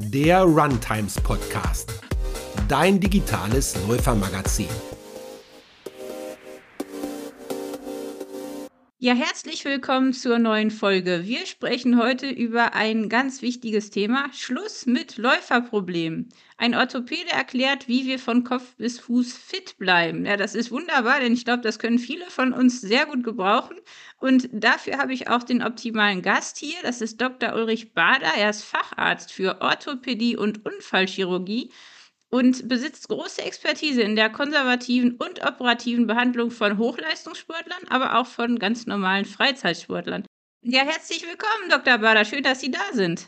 der Runtimes Podcast, dein digitales Läufermagazin. Ja, herzlich willkommen zur neuen Folge. Wir sprechen heute über ein ganz wichtiges Thema: Schluss mit Läuferproblemen. Ein Orthopäde erklärt, wie wir von Kopf bis Fuß fit bleiben. Ja, das ist wunderbar, denn ich glaube, das können viele von uns sehr gut gebrauchen. Und dafür habe ich auch den optimalen Gast hier. Das ist Dr. Ulrich Bader. Er ist Facharzt für Orthopädie und Unfallchirurgie und besitzt große Expertise in der konservativen und operativen Behandlung von Hochleistungssportlern, aber auch von ganz normalen Freizeitsportlern. Ja, herzlich willkommen, Dr. Bader. Schön, dass Sie da sind.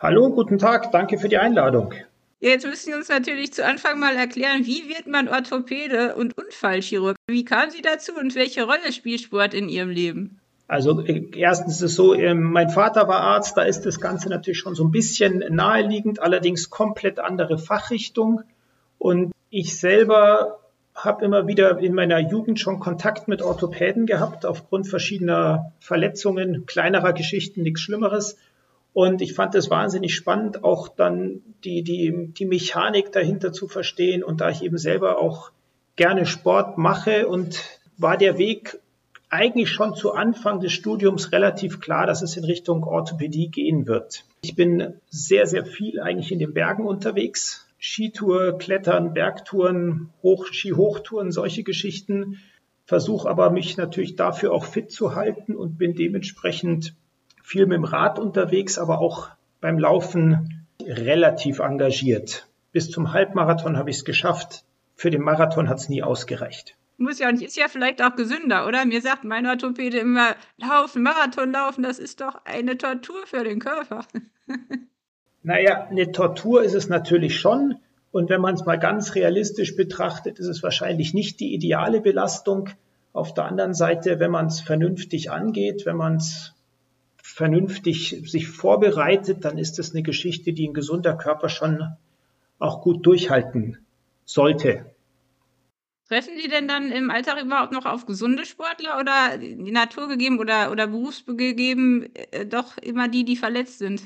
Hallo, guten Tag. Danke für die Einladung. Jetzt müssen Sie uns natürlich zu Anfang mal erklären, wie wird man Orthopäde und Unfallchirurg? Wie kamen Sie dazu und welche Rolle spielt Sport in Ihrem Leben? Also äh, erstens ist es so, ähm, mein Vater war Arzt, da ist das Ganze natürlich schon so ein bisschen naheliegend, allerdings komplett andere Fachrichtung. Und ich selber habe immer wieder in meiner Jugend schon Kontakt mit Orthopäden gehabt, aufgrund verschiedener Verletzungen, kleinerer Geschichten, nichts Schlimmeres. Und ich fand es wahnsinnig spannend, auch dann die, die, die Mechanik dahinter zu verstehen. Und da ich eben selber auch gerne Sport mache und war der Weg eigentlich schon zu Anfang des Studiums relativ klar, dass es in Richtung Orthopädie gehen wird. Ich bin sehr, sehr viel eigentlich in den Bergen unterwegs. Skitour, Klettern, Bergtouren, Hoch, Skihochtouren, solche Geschichten. Versuche aber mich natürlich dafür auch fit zu halten und bin dementsprechend viel mit dem Rad unterwegs, aber auch beim Laufen relativ engagiert. Bis zum Halbmarathon habe ich es geschafft. Für den Marathon hat es nie ausgereicht. Muss ja nicht, ist ja vielleicht auch gesünder, oder? Mir sagt mein Orthopäde immer, laufen, Marathon laufen, das ist doch eine Tortur für den Körper. naja, eine Tortur ist es natürlich schon. Und wenn man es mal ganz realistisch betrachtet, ist es wahrscheinlich nicht die ideale Belastung. Auf der anderen Seite, wenn man es vernünftig angeht, wenn man es vernünftig sich vorbereitet, dann ist es eine Geschichte, die ein gesunder Körper schon auch gut durchhalten sollte. Treffen Sie denn dann im Alltag überhaupt noch auf gesunde Sportler oder die Natur gegeben oder, oder berufsgegeben äh, doch immer die, die verletzt sind?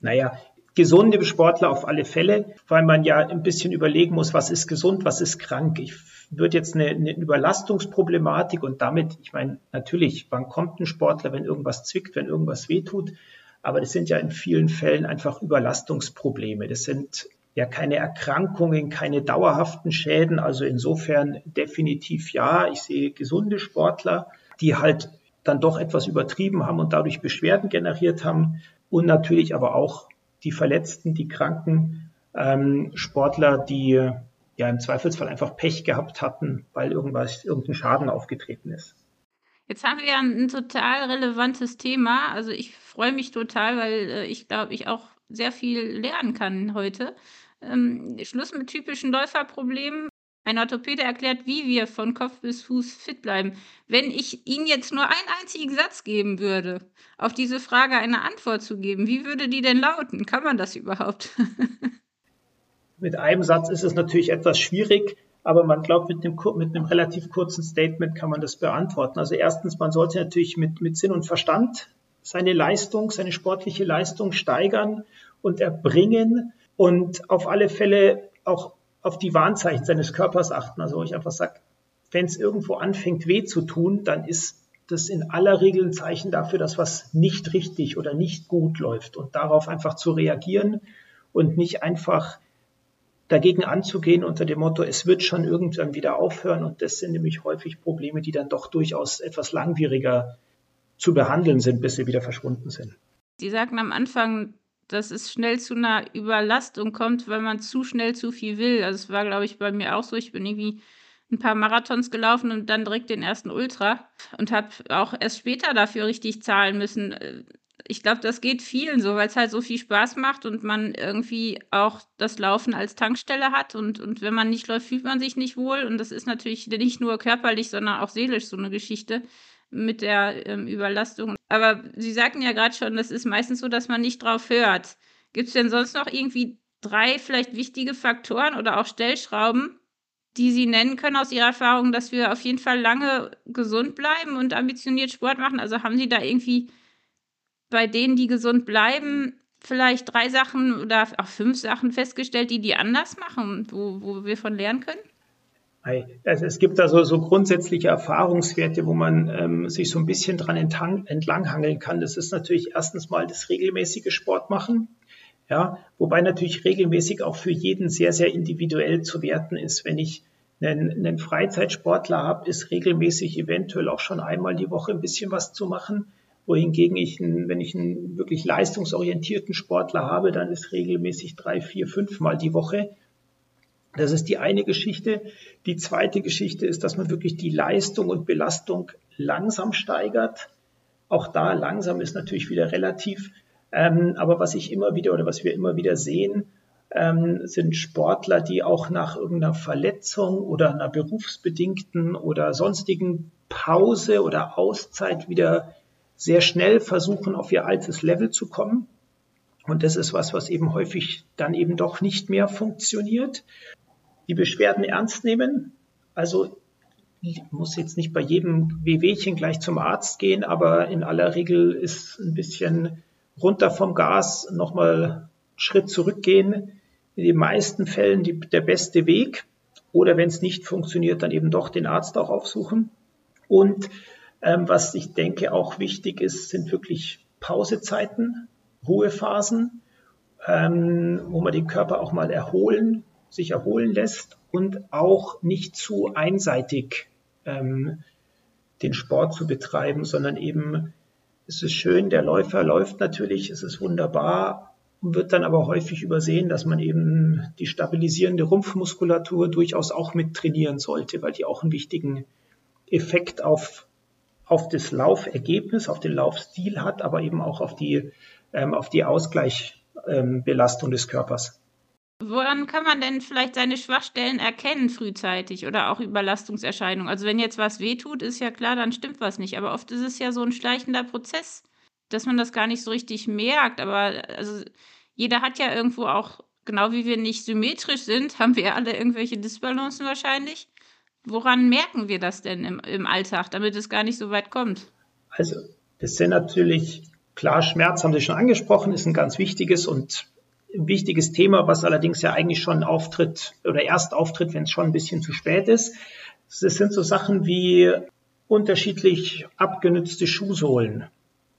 Naja, gesunde Sportler auf alle Fälle, weil man ja ein bisschen überlegen muss, was ist gesund, was ist krank. Ich würde jetzt eine, eine Überlastungsproblematik und damit, ich meine, natürlich, wann kommt ein Sportler, wenn irgendwas zwickt, wenn irgendwas wehtut? Aber das sind ja in vielen Fällen einfach Überlastungsprobleme. Das sind ja keine Erkrankungen, keine dauerhaften Schäden. Also insofern definitiv ja. Ich sehe gesunde Sportler, die halt dann doch etwas übertrieben haben und dadurch Beschwerden generiert haben. Und natürlich aber auch die Verletzten, die Kranken, ähm, Sportler, die ja im Zweifelsfall einfach Pech gehabt hatten, weil irgendwas, irgendein Schaden aufgetreten ist. Jetzt haben wir ein total relevantes Thema. Also ich freue mich total, weil äh, ich glaube, ich auch sehr viel lernen kann heute. Ähm, Schluss mit typischen Läuferproblemen. Ein Orthopäde erklärt, wie wir von Kopf bis Fuß fit bleiben. Wenn ich Ihnen jetzt nur einen einzigen Satz geben würde, auf diese Frage eine Antwort zu geben, wie würde die denn lauten? Kann man das überhaupt? mit einem Satz ist es natürlich etwas schwierig, aber man glaubt, mit einem, mit einem relativ kurzen Statement kann man das beantworten. Also erstens, man sollte natürlich mit, mit Sinn und Verstand seine Leistung, seine sportliche Leistung steigern und erbringen und auf alle Fälle auch auf die Warnzeichen seines Körpers achten. Also wo ich einfach sage, wenn es irgendwo anfängt weh zu tun, dann ist das in aller Regel ein Zeichen dafür, dass was nicht richtig oder nicht gut läuft und darauf einfach zu reagieren und nicht einfach dagegen anzugehen unter dem Motto, es wird schon irgendwann wieder aufhören und das sind nämlich häufig Probleme, die dann doch durchaus etwas langwieriger zu behandeln sind, bis sie wieder verschwunden sind. Sie sagten am Anfang, dass es schnell zu einer Überlastung kommt, weil man zu schnell zu viel will. Also es war, glaube ich, bei mir auch so. Ich bin irgendwie ein paar Marathons gelaufen und dann direkt den ersten Ultra und habe auch erst später dafür richtig zahlen müssen. Ich glaube, das geht vielen so, weil es halt so viel Spaß macht und man irgendwie auch das Laufen als Tankstelle hat. Und, und wenn man nicht läuft, fühlt man sich nicht wohl. Und das ist natürlich nicht nur körperlich, sondern auch seelisch so eine Geschichte mit der ähm, Überlastung. Aber Sie sagten ja gerade schon, das ist meistens so, dass man nicht drauf hört. Gibt es denn sonst noch irgendwie drei vielleicht wichtige Faktoren oder auch Stellschrauben, die Sie nennen können aus Ihrer Erfahrung, dass wir auf jeden Fall lange gesund bleiben und ambitioniert Sport machen? Also haben Sie da irgendwie bei denen, die gesund bleiben, vielleicht drei Sachen oder auch fünf Sachen festgestellt, die die anders machen, wo, wo wir von lernen können? Also es gibt da so, so grundsätzliche Erfahrungswerte, wo man ähm, sich so ein bisschen dran entlang, entlanghangeln kann. Das ist natürlich erstens mal das regelmäßige Sport machen. Ja, wobei natürlich regelmäßig auch für jeden sehr, sehr individuell zu werten ist. Wenn ich einen, einen Freizeitsportler habe, ist regelmäßig eventuell auch schon einmal die Woche ein bisschen was zu machen wohingegen ich, einen, wenn ich einen wirklich leistungsorientierten Sportler habe, dann ist regelmäßig drei, vier, fünf Mal die Woche. Das ist die eine Geschichte. Die zweite Geschichte ist, dass man wirklich die Leistung und Belastung langsam steigert. Auch da langsam ist natürlich wieder relativ. Ähm, aber was ich immer wieder oder was wir immer wieder sehen, ähm, sind Sportler, die auch nach irgendeiner Verletzung oder einer berufsbedingten oder sonstigen Pause oder Auszeit wieder sehr schnell versuchen, auf ihr altes Level zu kommen. Und das ist was, was eben häufig dann eben doch nicht mehr funktioniert. Die Beschwerden ernst nehmen. Also ich muss jetzt nicht bei jedem Wehwehchen gleich zum Arzt gehen, aber in aller Regel ist ein bisschen runter vom Gas nochmal Schritt zurückgehen. In den meisten Fällen die, der beste Weg. Oder wenn es nicht funktioniert, dann eben doch den Arzt auch aufsuchen. Und ähm, was ich denke auch wichtig ist, sind wirklich Pausezeiten, Ruhephasen, ähm, wo man den Körper auch mal erholen, sich erholen lässt und auch nicht zu einseitig ähm, den Sport zu betreiben, sondern eben es ist schön, der Läufer läuft natürlich, es ist wunderbar, wird dann aber häufig übersehen, dass man eben die stabilisierende Rumpfmuskulatur durchaus auch mit trainieren sollte, weil die auch einen wichtigen Effekt auf auf das Laufergebnis, auf den Laufstil hat, aber eben auch auf die, ähm, auf die Ausgleichsbelastung ähm, des Körpers. Woran kann man denn vielleicht seine Schwachstellen erkennen frühzeitig oder auch Überlastungserscheinungen? Also wenn jetzt was wehtut, ist ja klar, dann stimmt was nicht. Aber oft ist es ja so ein schleichender Prozess, dass man das gar nicht so richtig merkt. Aber also jeder hat ja irgendwo auch, genau wie wir nicht symmetrisch sind, haben wir alle irgendwelche Disbalancen wahrscheinlich. Woran merken wir das denn im, im Alltag, damit es gar nicht so weit kommt? Also, das sind natürlich, klar, Schmerz haben Sie schon angesprochen, ist ein ganz wichtiges und wichtiges Thema, was allerdings ja eigentlich schon auftritt oder erst auftritt, wenn es schon ein bisschen zu spät ist. Das sind so Sachen wie unterschiedlich abgenützte Schuhsohlen.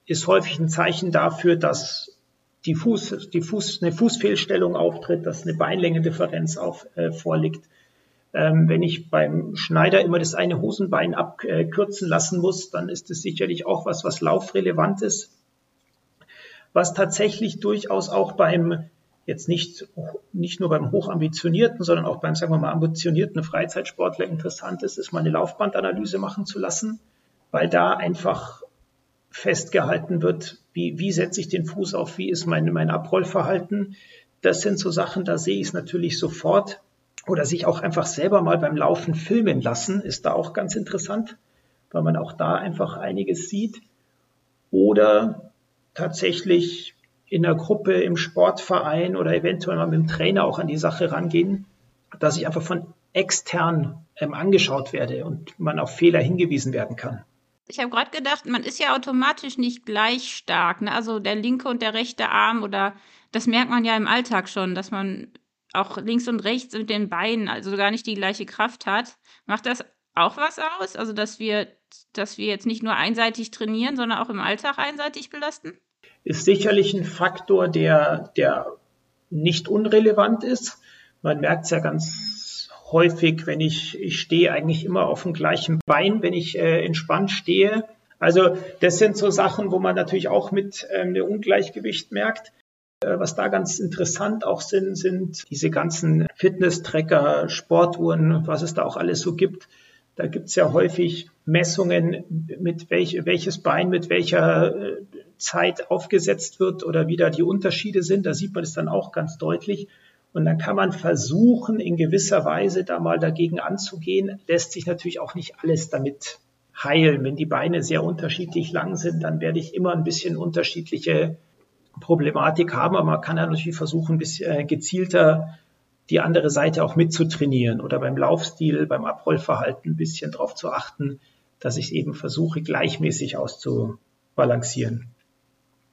Ist häufig ein Zeichen dafür, dass die Fuß, die Fuß, eine Fußfehlstellung auftritt, dass eine Beinlängendifferenz auf, äh, vorliegt. Ähm, wenn ich beim Schneider immer das eine Hosenbein abkürzen lassen muss, dann ist es sicherlich auch was, was laufrelevant ist. Was tatsächlich durchaus auch beim, jetzt nicht, nicht nur beim hochambitionierten, sondern auch beim, sagen wir mal, ambitionierten Freizeitsportler interessant ist, ist mal eine Laufbandanalyse machen zu lassen, weil da einfach festgehalten wird, wie, wie setze ich den Fuß auf, wie ist mein, mein Abrollverhalten. Das sind so Sachen, da sehe ich es natürlich sofort oder sich auch einfach selber mal beim Laufen filmen lassen, ist da auch ganz interessant, weil man auch da einfach einiges sieht. Oder tatsächlich in der Gruppe, im Sportverein oder eventuell mal mit dem Trainer auch an die Sache rangehen, dass ich einfach von extern ähm, angeschaut werde und man auf Fehler hingewiesen werden kann. Ich habe gerade gedacht, man ist ja automatisch nicht gleich stark. Ne? Also der linke und der rechte Arm oder das merkt man ja im Alltag schon, dass man auch links und rechts mit den Beinen, also gar nicht die gleiche Kraft hat. Macht das auch was aus? Also, dass wir, dass wir jetzt nicht nur einseitig trainieren, sondern auch im Alltag einseitig belasten? Ist sicherlich ein Faktor, der, der nicht unrelevant ist. Man merkt es ja ganz häufig, wenn ich, ich stehe eigentlich immer auf dem gleichen Bein, wenn ich äh, entspannt stehe. Also das sind so Sachen, wo man natürlich auch mit ähm, einem Ungleichgewicht merkt. Äh, was da ganz interessant auch sind, sind diese ganzen Fitness-Tracker, Sportuhren, was es da auch alles so gibt. Da gibt es ja häufig Messungen, mit welch, welches Bein mit welcher äh, Zeit aufgesetzt wird oder wie da die Unterschiede sind. Da sieht man es dann auch ganz deutlich. Und dann kann man versuchen, in gewisser Weise da mal dagegen anzugehen. Lässt sich natürlich auch nicht alles damit heilen. Wenn die Beine sehr unterschiedlich lang sind, dann werde ich immer ein bisschen unterschiedliche Problematik haben, aber man kann ja natürlich versuchen, ein bisschen äh, gezielter die andere Seite auch mitzutrainieren oder beim Laufstil, beim Abrollverhalten ein bisschen darauf zu achten, dass ich eben versuche, gleichmäßig auszubalancieren.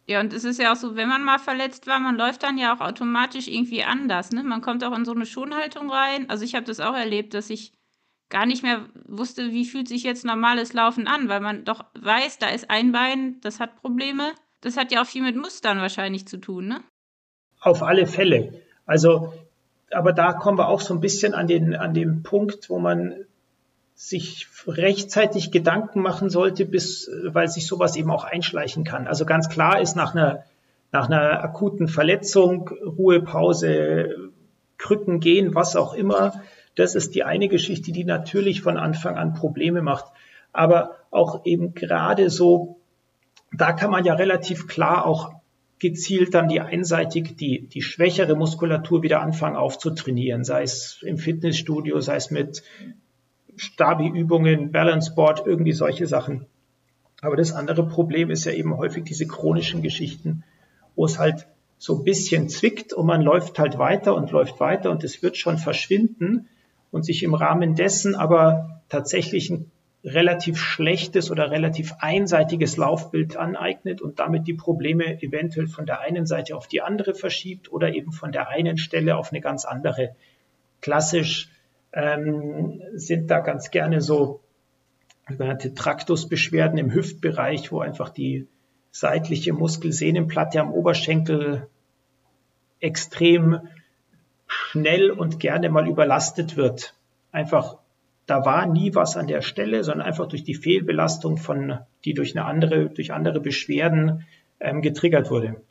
Ja, und es ist ja auch so, wenn man mal verletzt war, man läuft dann ja auch automatisch irgendwie anders. Ne? Man kommt auch in so eine Schonhaltung rein. Also ich habe das auch erlebt, dass ich gar nicht mehr wusste, wie fühlt sich jetzt normales Laufen an, weil man doch weiß, da ist ein Bein, das hat Probleme. Das hat ja auch viel mit Mustern wahrscheinlich zu tun, ne? Auf alle Fälle. Also, aber da kommen wir auch so ein bisschen an den, an den Punkt, wo man sich rechtzeitig Gedanken machen sollte, bis, weil sich sowas eben auch einschleichen kann. Also ganz klar ist nach einer, nach einer akuten Verletzung, Ruhepause, Krücken gehen, was auch immer, das ist die eine Geschichte, die natürlich von Anfang an Probleme macht. Aber auch eben gerade so, da kann man ja relativ klar auch gezielt dann die einseitig die, die schwächere Muskulatur wieder anfangen aufzutrainieren, sei es im Fitnessstudio, sei es mit Stabi-Übungen, Balanceboard, irgendwie solche Sachen. Aber das andere Problem ist ja eben häufig diese chronischen Geschichten, wo es halt so ein bisschen zwickt und man läuft halt weiter und läuft weiter und es wird schon verschwinden und sich im Rahmen dessen aber tatsächlich ein relativ schlechtes oder relativ einseitiges Laufbild aneignet und damit die Probleme eventuell von der einen Seite auf die andere verschiebt oder eben von der einen Stelle auf eine ganz andere. Klassisch ähm, sind da ganz gerne so sogenannte Traktusbeschwerden im Hüftbereich, wo einfach die seitliche Muskelsehnenplatte am Oberschenkel extrem schnell und gerne mal überlastet wird. Einfach, da war nie was an der Stelle, sondern einfach durch die Fehlbelastung von, die durch eine andere, durch andere Beschwerden ähm, getriggert wurde.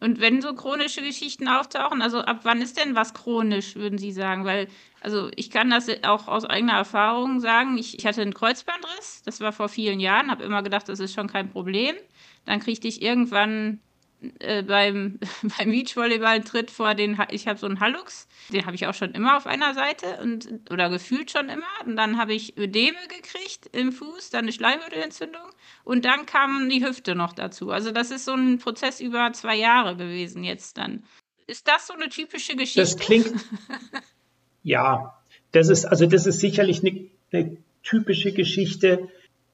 Und wenn so chronische Geschichten auftauchen, also ab wann ist denn was chronisch, würden Sie sagen? Weil, also ich kann das auch aus eigener Erfahrung sagen. Ich, ich hatte einen Kreuzbandriss, das war vor vielen Jahren, habe immer gedacht, das ist schon kein Problem. Dann kriegte ich irgendwann äh, beim, beim Beachvolleyball tritt vor den, ich habe so einen Hallux, den habe ich auch schon immer auf einer Seite und oder gefühlt schon immer. Und dann habe ich Ödeme gekriegt im Fuß, dann eine Schleimhäutenentzündung und dann kam die Hüfte noch dazu. Also das ist so ein Prozess über zwei Jahre gewesen jetzt dann. Ist das so eine typische Geschichte? Das klingt, ja, das ist, also das ist sicherlich eine, eine typische Geschichte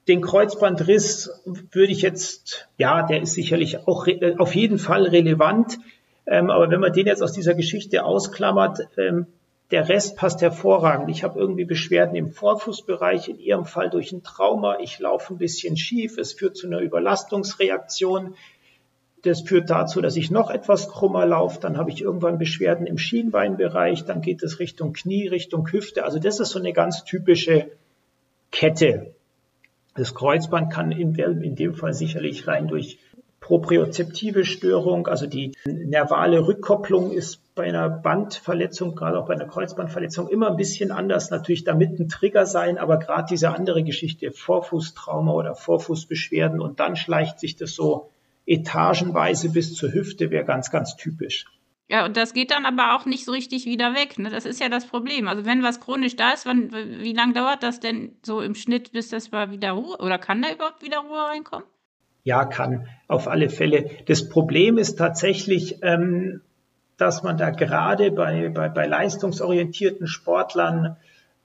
den Kreuzbandriss würde ich jetzt, ja, der ist sicherlich auch auf jeden Fall relevant. Ähm, aber wenn man den jetzt aus dieser Geschichte ausklammert, ähm, der Rest passt hervorragend. Ich habe irgendwie Beschwerden im Vorfußbereich, in Ihrem Fall durch ein Trauma. Ich laufe ein bisschen schief. Es führt zu einer Überlastungsreaktion. Das führt dazu, dass ich noch etwas krummer laufe. Dann habe ich irgendwann Beschwerden im Schienbeinbereich. Dann geht es Richtung Knie, Richtung Hüfte. Also das ist so eine ganz typische Kette. Das Kreuzband kann in, in dem Fall sicherlich rein durch propriozeptive Störung, also die nervale Rückkopplung ist bei einer Bandverletzung, gerade auch bei einer Kreuzbandverletzung, immer ein bisschen anders. Natürlich damit ein Trigger sein, aber gerade diese andere Geschichte, Vorfußtrauma oder Vorfußbeschwerden und dann schleicht sich das so etagenweise bis zur Hüfte, wäre ganz, ganz typisch. Ja, und das geht dann aber auch nicht so richtig wieder weg. Ne? Das ist ja das Problem. Also wenn was chronisch da ist, wann, wie lange dauert das denn so im Schnitt, bis das mal wieder Ruhe oder kann da überhaupt wieder Ruhe reinkommen? Ja, kann, auf alle Fälle. Das Problem ist tatsächlich, ähm, dass man da gerade bei, bei, bei leistungsorientierten Sportlern,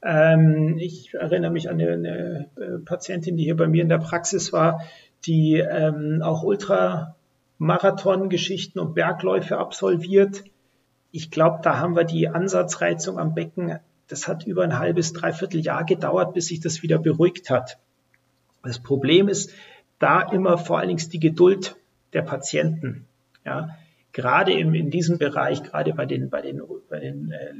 ähm, ich erinnere mich an eine, eine, äh, Patientin, die hier bei mir in der Praxis war, die ähm, auch Ultra Marathongeschichten und Bergläufe absolviert. Ich glaube, da haben wir die Ansatzreizung am Becken. Das hat über ein halbes, dreiviertel Jahr gedauert, bis sich das wieder beruhigt hat. Das Problem ist da immer vor allen Dingen die Geduld der Patienten. Ja, gerade im, in diesem Bereich, gerade bei den, bei den, bei den äh,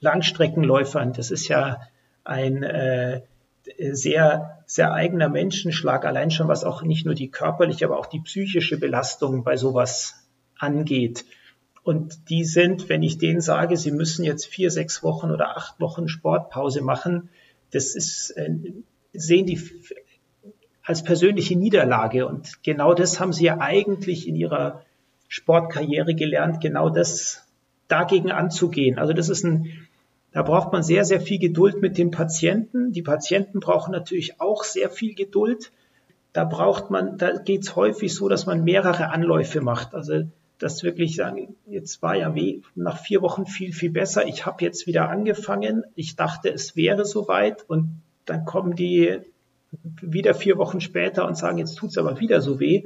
Langstreckenläufern, das ist ja ein äh, sehr, sehr eigener Menschenschlag, allein schon was auch nicht nur die körperliche, aber auch die psychische Belastung bei sowas angeht. Und die sind, wenn ich denen sage, sie müssen jetzt vier, sechs Wochen oder acht Wochen Sportpause machen, das ist, äh, sehen die als persönliche Niederlage. Und genau das haben sie ja eigentlich in ihrer Sportkarriere gelernt, genau das dagegen anzugehen. Also das ist ein, da braucht man sehr, sehr viel Geduld mit dem Patienten. Die Patienten brauchen natürlich auch sehr viel Geduld. Da braucht man, da geht es häufig so, dass man mehrere Anläufe macht. Also das wirklich sagen, jetzt war ja nach vier Wochen viel, viel besser. Ich habe jetzt wieder angefangen. Ich dachte, es wäre soweit und dann kommen die wieder vier Wochen später und sagen, jetzt tut es aber wieder so weh.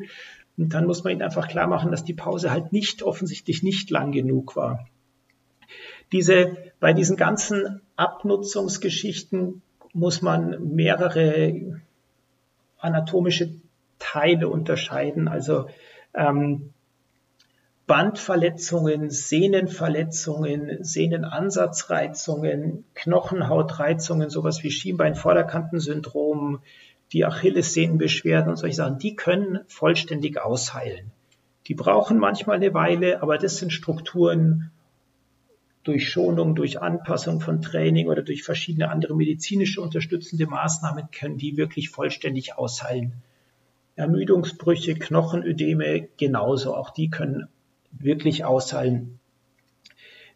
Und dann muss man ihnen einfach klar machen, dass die Pause halt nicht offensichtlich nicht lang genug war. Diese, bei diesen ganzen Abnutzungsgeschichten muss man mehrere anatomische Teile unterscheiden. Also ähm, Bandverletzungen, Sehnenverletzungen, Sehnenansatzreizungen, Knochenhautreizungen, sowas wie Schienbeinvorderkantensyndrom, die Achillessehnenbeschwerden und solche Sachen, die können vollständig ausheilen. Die brauchen manchmal eine Weile, aber das sind Strukturen durch Schonung, durch Anpassung von Training oder durch verschiedene andere medizinische unterstützende Maßnahmen können die wirklich vollständig ausheilen. Ermüdungsbrüche, Knochenödeme genauso, auch die können wirklich ausheilen.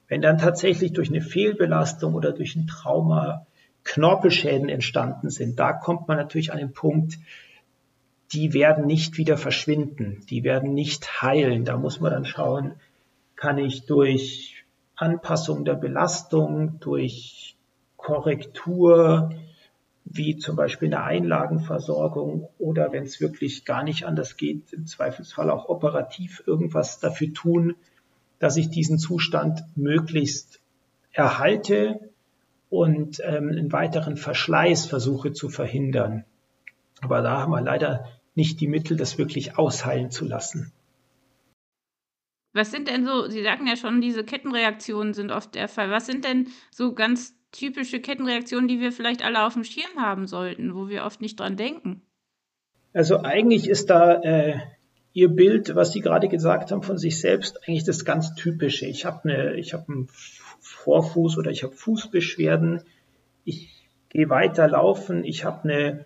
Wenn dann tatsächlich durch eine Fehlbelastung oder durch ein Trauma Knorpelschäden entstanden sind, da kommt man natürlich an den Punkt, die werden nicht wieder verschwinden, die werden nicht heilen. Da muss man dann schauen, kann ich durch Anpassung der Belastung, durch Korrektur, wie zum Beispiel eine Einlagenversorgung oder wenn es wirklich gar nicht anders geht, im Zweifelsfall auch operativ irgendwas dafür tun, dass ich diesen Zustand möglichst erhalte und ähm, einen weiteren Verschleiß versuche zu verhindern. Aber da haben wir leider nicht die Mittel, das wirklich ausheilen zu lassen. Was sind denn so, Sie sagten ja schon, diese Kettenreaktionen sind oft der Fall. Was sind denn so ganz typische Kettenreaktionen, die wir vielleicht alle auf dem Schirm haben sollten, wo wir oft nicht dran denken? Also eigentlich ist da äh, Ihr Bild, was Sie gerade gesagt haben von sich selbst, eigentlich das ganz Typische. Ich habe eine, ich einen Vorfuß oder ich habe Fußbeschwerden. Ich gehe weiter laufen. Ich habe eine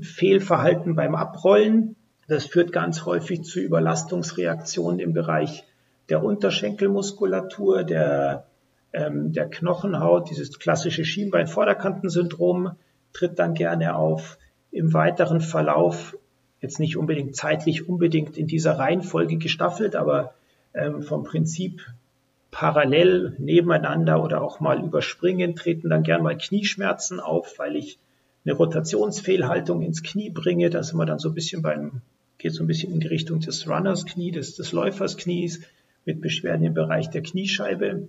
Fehlverhalten beim Abrollen. Das führt ganz häufig zu Überlastungsreaktionen im Bereich der Unterschenkelmuskulatur, der ähm, der Knochenhaut, dieses klassische Schienbeinvorderkantensyndrom tritt dann gerne auf. Im weiteren Verlauf, jetzt nicht unbedingt zeitlich unbedingt in dieser Reihenfolge gestaffelt, aber ähm, vom Prinzip parallel nebeneinander oder auch mal überspringen, treten dann gern mal Knieschmerzen auf, weil ich eine Rotationsfehlhaltung ins Knie bringe. Da sind wir dann so ein bisschen beim, geht so ein bisschen in die Richtung des Runners Knie, des, des Läufers Knies mit Beschwerden im Bereich der Kniescheibe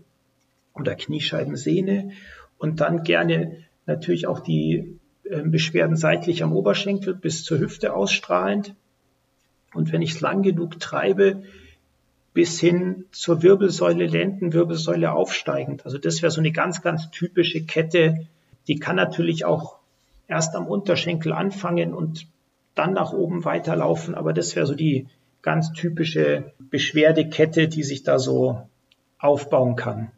oder Kniescheibensehne und dann gerne natürlich auch die ähm, Beschwerden seitlich am Oberschenkel bis zur Hüfte ausstrahlend. Und wenn ich es lang genug treibe, bis hin zur Wirbelsäule, Lendenwirbelsäule aufsteigend. Also das wäre so eine ganz, ganz typische Kette. Die kann natürlich auch erst am Unterschenkel anfangen und dann nach oben weiterlaufen. Aber das wäre so die ganz typische Beschwerdekette, die sich da so aufbauen kann.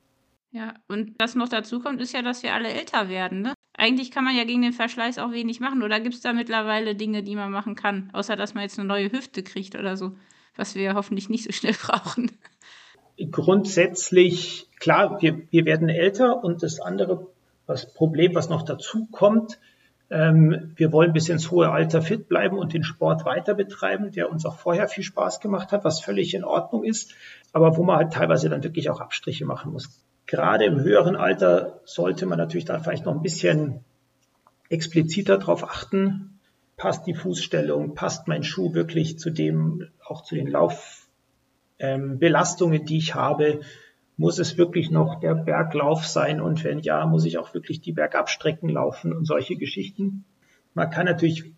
Ja, und was noch dazu kommt, ist ja, dass wir alle älter werden, ne? Eigentlich kann man ja gegen den Verschleiß auch wenig machen. Oder gibt es da mittlerweile Dinge, die man machen kann? Außer, dass man jetzt eine neue Hüfte kriegt oder so, was wir hoffentlich nicht so schnell brauchen. Grundsätzlich, klar, wir, wir werden älter und das andere das Problem, was noch dazu kommt, wir wollen bis ins hohe Alter fit bleiben und den Sport weiter betreiben, der uns auch vorher viel Spaß gemacht hat, was völlig in Ordnung ist, aber wo man halt teilweise dann wirklich auch Abstriche machen muss. Gerade im höheren Alter sollte man natürlich da vielleicht noch ein bisschen expliziter darauf achten, passt die Fußstellung, passt mein Schuh wirklich zu dem, auch zu den Laufbelastungen, ähm, die ich habe, muss es wirklich noch der Berglauf sein und wenn ja, muss ich auch wirklich die Bergabstrecken laufen und solche Geschichten. Man kann natürlich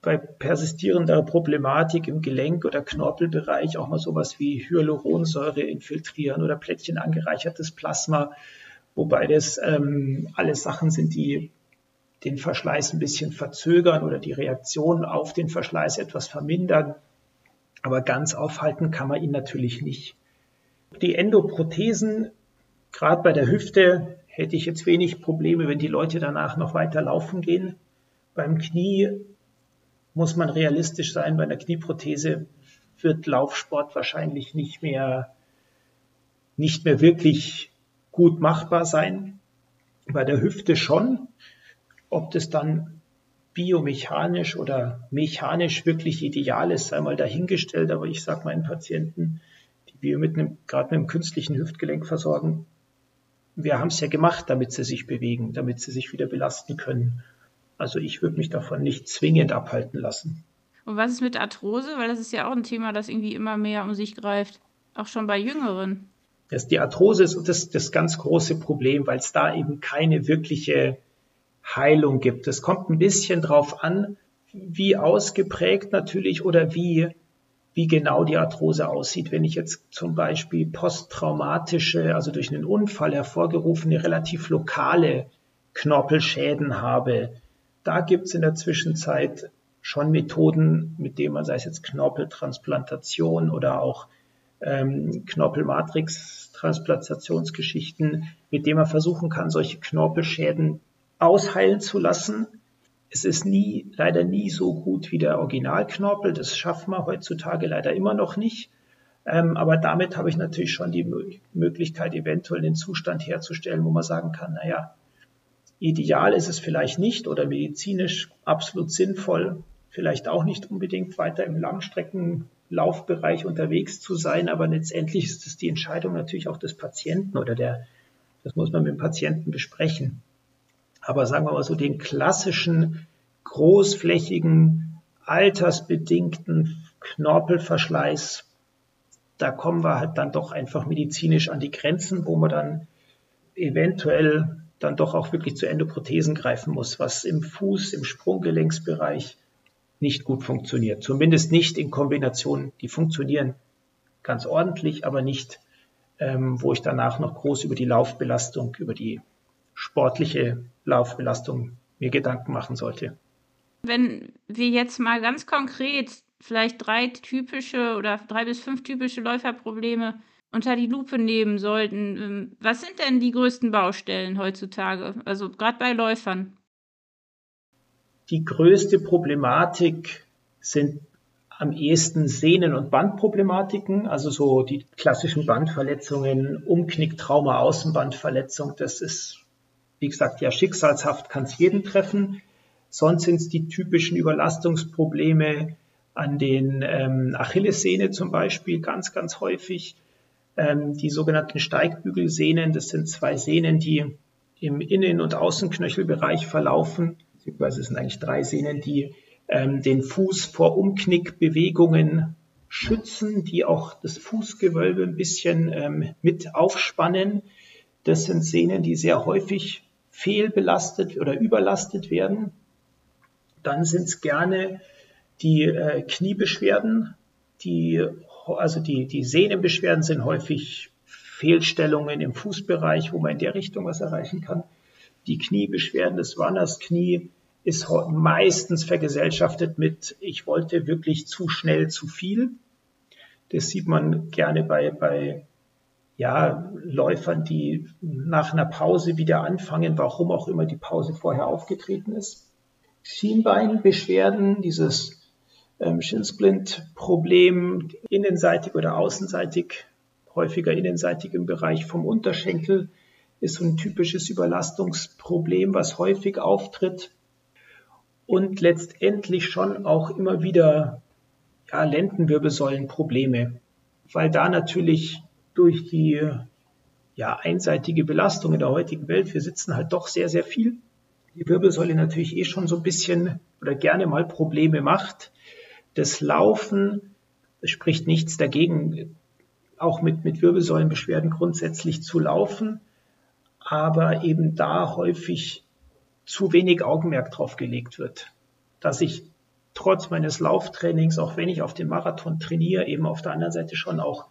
bei persistierender Problematik im Gelenk- oder Knorpelbereich auch mal sowas wie Hyaluronsäure infiltrieren oder Plättchen angereichertes Plasma, wobei das ähm, alles Sachen sind, die den Verschleiß ein bisschen verzögern oder die Reaktion auf den Verschleiß etwas vermindern. Aber ganz aufhalten kann man ihn natürlich nicht. Die Endoprothesen, gerade bei der Hüfte, hätte ich jetzt wenig Probleme, wenn die Leute danach noch weiter laufen gehen. Beim Knie muss man realistisch sein. Bei einer Knieprothese wird Laufsport wahrscheinlich nicht mehr, nicht mehr wirklich gut machbar sein. Bei der Hüfte schon. Ob das dann biomechanisch oder mechanisch wirklich ideal ist, sei mal dahingestellt. Aber ich sage meinen Patienten, die wir mit einem, gerade mit einem künstlichen Hüftgelenk versorgen, wir haben es ja gemacht, damit sie sich bewegen, damit sie sich wieder belasten können. Also ich würde mich davon nicht zwingend abhalten lassen. Und was ist mit Arthrose? Weil das ist ja auch ein Thema, das irgendwie immer mehr um sich greift. Auch schon bei Jüngeren. Das, die Arthrose ist das, das ganz große Problem, weil es da eben keine wirkliche Heilung gibt. Es kommt ein bisschen drauf an, wie ausgeprägt natürlich oder wie, wie genau die Arthrose aussieht. Wenn ich jetzt zum Beispiel posttraumatische, also durch einen Unfall hervorgerufene, relativ lokale Knorpelschäden habe, da gibt es in der Zwischenzeit schon Methoden, mit denen man, sei es jetzt Knorpeltransplantation oder auch ähm, Knorpelmatrix-Transplantationsgeschichten, mit denen man versuchen kann, solche Knorpelschäden ausheilen zu lassen. Es ist nie, leider nie so gut wie der Originalknorpel. Das schaffen wir heutzutage leider immer noch nicht. Ähm, aber damit habe ich natürlich schon die Möglichkeit, eventuell den Zustand herzustellen, wo man sagen kann, naja, ideal ist es vielleicht nicht oder medizinisch absolut sinnvoll, vielleicht auch nicht unbedingt weiter im Langstreckenlaufbereich unterwegs zu sein, aber letztendlich ist es die Entscheidung natürlich auch des Patienten oder der, das muss man mit dem Patienten besprechen. Aber sagen wir mal so, den klassischen, großflächigen, altersbedingten Knorpelverschleiß, da kommen wir halt dann doch einfach medizinisch an die Grenzen, wo man dann eventuell dann doch auch wirklich zu Endoprothesen greifen muss, was im Fuß, im Sprunggelenksbereich nicht gut funktioniert. Zumindest nicht in Kombination. Die funktionieren ganz ordentlich, aber nicht, ähm, wo ich danach noch groß über die Laufbelastung, über die sportliche Laufbelastung mir Gedanken machen sollte. Wenn wir jetzt mal ganz konkret vielleicht drei typische oder drei bis fünf typische Läuferprobleme unter die Lupe nehmen sollten, ähm, was sind denn die größten Baustellen heutzutage, also gerade bei Läufern? Die größte Problematik sind am ehesten Sehnen- und Bandproblematiken, also so die klassischen Bandverletzungen, Umknick, Trauma, Außenbandverletzung. Das ist, wie gesagt, ja schicksalshaft, kann es jeden treffen. Sonst sind es die typischen Überlastungsprobleme an den ähm, Achillessehne zum Beispiel, ganz, ganz häufig. Ähm, die sogenannten Steigbügelsehnen, das sind zwei Sehnen, die im Innen- und Außenknöchelbereich verlaufen beziehungsweise es sind eigentlich drei Sehnen, die ähm, den Fuß vor Umknickbewegungen schützen, die auch das Fußgewölbe ein bisschen ähm, mit aufspannen. Das sind Sehnen, die sehr häufig fehlbelastet oder überlastet werden. Dann sind es gerne die äh, Kniebeschwerden, die, also die, die Sehnenbeschwerden sind häufig Fehlstellungen im Fußbereich, wo man in der Richtung was erreichen kann die Kniebeschwerden des Runners Knie ist meistens vergesellschaftet mit, ich wollte wirklich zu schnell zu viel. Das sieht man gerne bei, bei ja, Läufern, die nach einer Pause wieder anfangen, warum auch immer die Pause vorher aufgetreten ist. Schienbeinbeschwerden, dieses ähm, Schinsplint-Problem, innenseitig oder außenseitig, häufiger innenseitig im Bereich vom Unterschenkel, ist so ein typisches Überlastungsproblem, was häufig auftritt und letztendlich schon auch immer wieder ja, Lendenwirbelsäulenprobleme, weil da natürlich durch die ja, einseitige Belastung in der heutigen Welt, wir sitzen halt doch sehr, sehr viel, die Wirbelsäule natürlich eh schon so ein bisschen oder gerne mal Probleme macht. Das Laufen, spricht nichts dagegen, auch mit, mit Wirbelsäulenbeschwerden grundsätzlich zu laufen aber eben da häufig zu wenig Augenmerk drauf gelegt wird, dass ich trotz meines Lauftrainings, auch wenn ich auf dem Marathon trainiere, eben auf der anderen Seite schon auch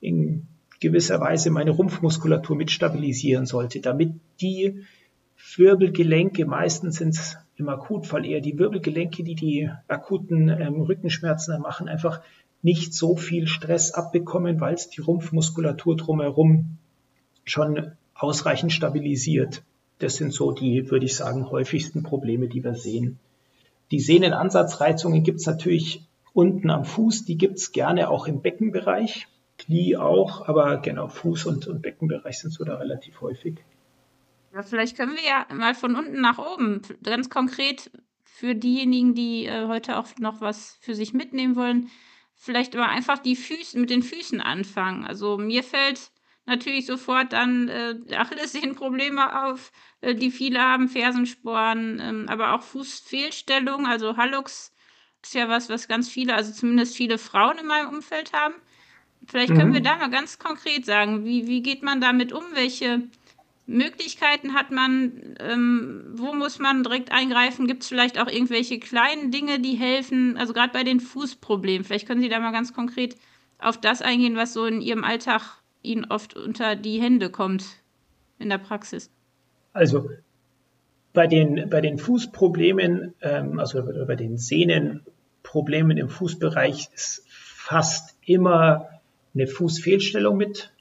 in gewisser Weise meine Rumpfmuskulatur mit stabilisieren sollte, damit die Wirbelgelenke, meistens sind es im Akutfall eher die Wirbelgelenke, die die akuten ähm, Rückenschmerzen machen, einfach nicht so viel Stress abbekommen, weil es die Rumpfmuskulatur drumherum schon ausreichend stabilisiert. Das sind so die, würde ich sagen, häufigsten Probleme, die wir sehen. Die Sehnenansatzreizungen gibt es natürlich unten am Fuß, die gibt es gerne auch im Beckenbereich, Knie auch, aber genau, Fuß- und, und Beckenbereich sind so da relativ häufig. Ja, vielleicht können wir ja mal von unten nach oben, ganz konkret für diejenigen, die äh, heute auch noch was für sich mitnehmen wollen, vielleicht aber einfach die Füße mit den Füßen anfangen. Also mir fällt natürlich sofort dann äh, Achillessehnenprobleme auf, äh, die viele haben, Fersensporen, ähm, aber auch Fußfehlstellung, also Hallux ist ja was, was ganz viele, also zumindest viele Frauen in meinem Umfeld haben. Vielleicht können mhm. wir da mal ganz konkret sagen, wie, wie geht man damit um? Welche Möglichkeiten hat man? Ähm, wo muss man direkt eingreifen? Gibt es vielleicht auch irgendwelche kleinen Dinge, die helfen? Also gerade bei den Fußproblemen. Vielleicht können Sie da mal ganz konkret auf das eingehen, was so in Ihrem Alltag Ihnen oft unter die Hände kommt in der Praxis. Also bei den, bei den Fußproblemen, ähm, also bei den Sehnenproblemen im Fußbereich ist fast immer eine Fußfehlstellung mit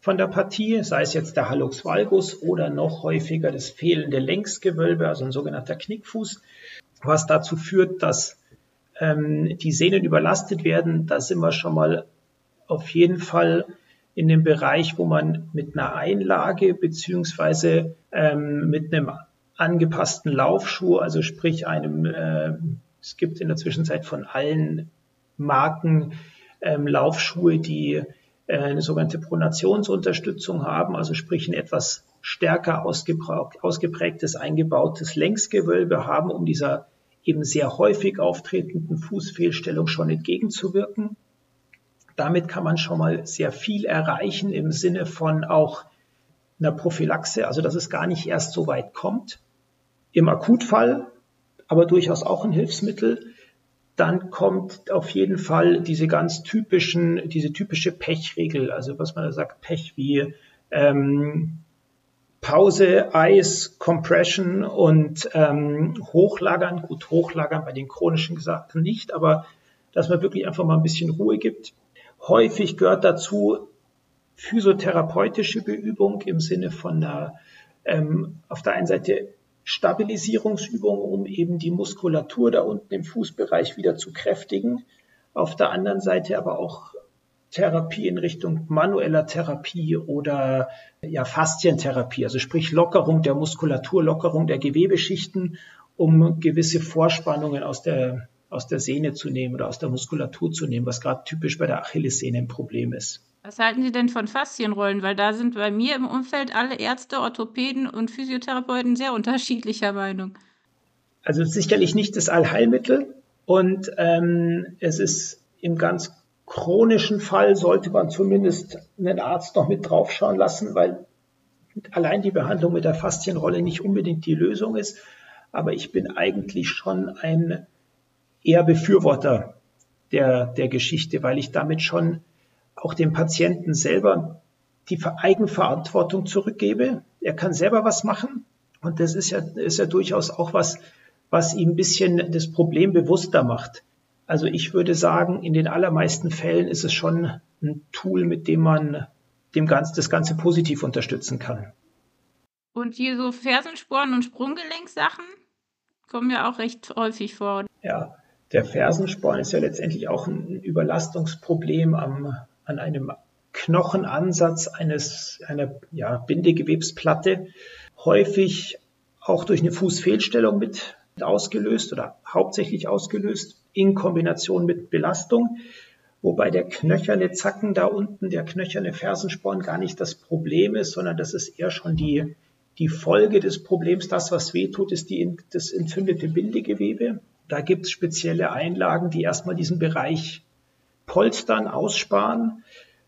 von der Partie, sei es jetzt der Hallux valgus oder noch häufiger das fehlende Längsgewölbe, also ein sogenannter Knickfuß, was dazu führt, dass ähm, die Sehnen überlastet werden. Da sind wir schon mal auf jeden Fall in dem Bereich, wo man mit einer Einlage beziehungsweise ähm, mit einem angepassten Laufschuh, also sprich einem, äh, es gibt in der Zwischenzeit von allen Marken ähm, Laufschuhe, die äh, eine sogenannte Pronationsunterstützung haben, also sprich ein etwas stärker ausgeprägtes eingebautes Längsgewölbe haben, um dieser eben sehr häufig auftretenden Fußfehlstellung schon entgegenzuwirken. Damit kann man schon mal sehr viel erreichen im Sinne von auch einer Prophylaxe, also dass es gar nicht erst so weit kommt. Im Akutfall aber durchaus auch ein Hilfsmittel dann kommt auf jeden Fall diese ganz typischen, diese typische Pechregel, also was man da sagt, Pech wie ähm, Pause, Eis, Compression und ähm, Hochlagern. Gut, Hochlagern bei den chronischen Gesagten nicht, aber dass man wirklich einfach mal ein bisschen Ruhe gibt. Häufig gehört dazu physiotherapeutische Beübung im Sinne von einer, ähm, auf der einen Seite Stabilisierungsübungen, um eben die Muskulatur da unten im Fußbereich wieder zu kräftigen. Auf der anderen Seite aber auch Therapie in Richtung manueller Therapie oder ja, Faszientherapie, also sprich Lockerung der Muskulatur, Lockerung der Gewebeschichten, um gewisse Vorspannungen aus der, aus der Sehne zu nehmen oder aus der Muskulatur zu nehmen, was gerade typisch bei der Achillessehne ein Problem ist. Was halten Sie denn von Faszienrollen? Weil da sind bei mir im Umfeld alle Ärzte, Orthopäden und Physiotherapeuten sehr unterschiedlicher Meinung. Also sicherlich nicht das Allheilmittel und ähm, es ist im ganz chronischen Fall sollte man zumindest einen Arzt noch mit draufschauen lassen, weil allein die Behandlung mit der Faszienrolle nicht unbedingt die Lösung ist. Aber ich bin eigentlich schon ein eher Befürworter der, der Geschichte, weil ich damit schon auch dem Patienten selber die Eigenverantwortung zurückgebe. Er kann selber was machen. Und das ist ja, ist ja durchaus auch was, was ihm ein bisschen das Problem bewusster macht. Also ich würde sagen, in den allermeisten Fällen ist es schon ein Tool, mit dem man dem Ganze, das Ganze positiv unterstützen kann. Und hier so Fersensporen und Sprunggelenksachen kommen ja auch recht häufig vor. Ja, der Fersensporn ist ja letztendlich auch ein Überlastungsproblem am, an einem Knochenansatz eines, einer ja, Bindegewebsplatte, häufig auch durch eine Fußfehlstellung mit ausgelöst oder hauptsächlich ausgelöst in Kombination mit Belastung, wobei der knöcherne Zacken da unten, der knöcherne Fersensporn gar nicht das Problem ist, sondern das ist eher schon die, die Folge des Problems. Das, was wehtut, ist die, das entzündete Bindegewebe. Da gibt es spezielle Einlagen, die erstmal diesen Bereich Polstern aussparen.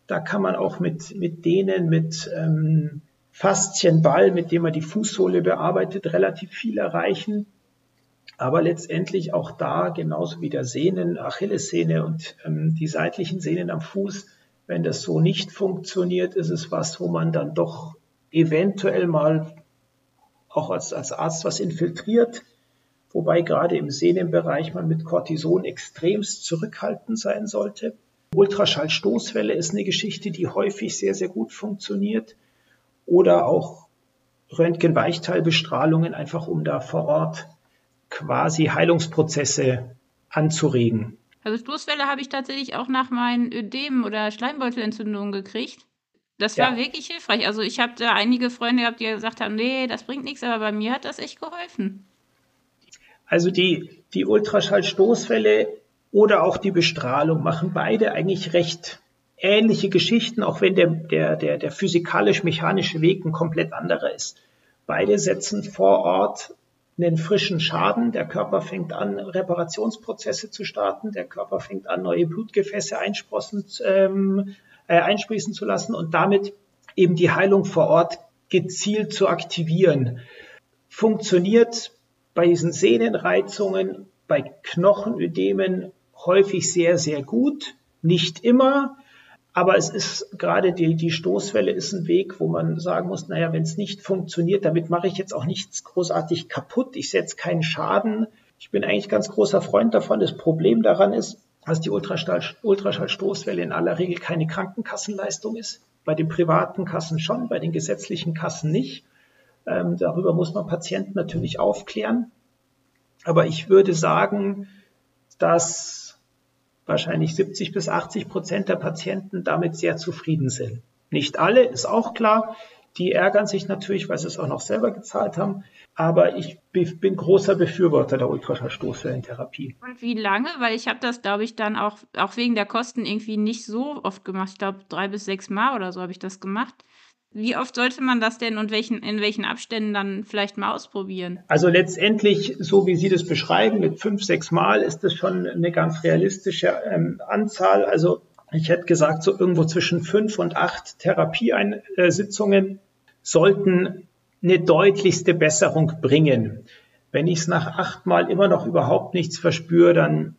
Da kann man auch mit, mit denen, mit ähm, Faszienball, mit dem man die Fußsohle bearbeitet, relativ viel erreichen. Aber letztendlich auch da, genauso wie der Sehnen, Achillessehne und ähm, die seitlichen Sehnen am Fuß, wenn das so nicht funktioniert, ist es was, wo man dann doch eventuell mal auch als, als Arzt was infiltriert wobei gerade im Sehnenbereich man mit Cortison extremst zurückhaltend sein sollte. Ultraschallstoßwelle ist eine Geschichte, die häufig sehr, sehr gut funktioniert. Oder auch Röntgenweichteilbestrahlungen, einfach um da vor Ort quasi Heilungsprozesse anzuregen. Also Stoßwelle habe ich tatsächlich auch nach meinen Ödem oder Schleimbeutelentzündungen gekriegt. Das war ja. wirklich hilfreich. Also ich habe da einige Freunde gehabt, die gesagt haben, nee, das bringt nichts, aber bei mir hat das echt geholfen. Also die, die Ultraschallstoßwelle oder auch die Bestrahlung machen beide eigentlich recht ähnliche Geschichten, auch wenn der, der, der, der physikalisch-mechanische Weg ein komplett anderer ist. Beide setzen vor Ort einen frischen Schaden. Der Körper fängt an, Reparationsprozesse zu starten. Der Körper fängt an, neue Blutgefäße einsprossen, ähm, äh, einsprießen zu lassen und damit eben die Heilung vor Ort gezielt zu aktivieren. Funktioniert bei diesen Sehnenreizungen, bei Knochenödemen häufig sehr, sehr gut. Nicht immer, aber es ist gerade die, die Stoßwelle ist ein Weg, wo man sagen muss, naja, wenn es nicht funktioniert, damit mache ich jetzt auch nichts großartig kaputt. Ich setze keinen Schaden. Ich bin eigentlich ganz großer Freund davon. Das Problem daran ist, dass die Ultraschall, Ultraschallstoßwelle in aller Regel keine Krankenkassenleistung ist. Bei den privaten Kassen schon, bei den gesetzlichen Kassen nicht. Ähm, darüber muss man Patienten natürlich aufklären. Aber ich würde sagen, dass wahrscheinlich 70 bis 80 Prozent der Patienten damit sehr zufrieden sind. Nicht alle, ist auch klar. Die ärgern sich natürlich, weil sie es auch noch selber gezahlt haben. Aber ich bin großer Befürworter der Ultraschallstoßwellentherapie. Und wie lange? Weil ich habe das, glaube ich, dann auch, auch wegen der Kosten irgendwie nicht so oft gemacht. Ich glaube, drei bis sechs Mal oder so habe ich das gemacht. Wie oft sollte man das denn und welchen, in welchen Abständen dann vielleicht mal ausprobieren? Also letztendlich, so wie Sie das beschreiben, mit fünf, sechs Mal ist das schon eine ganz realistische ähm, Anzahl. Also ich hätte gesagt, so irgendwo zwischen fünf und acht Therapiesitzungen sollten eine deutlichste Besserung bringen. Wenn ich es nach achtmal immer noch überhaupt nichts verspüre, dann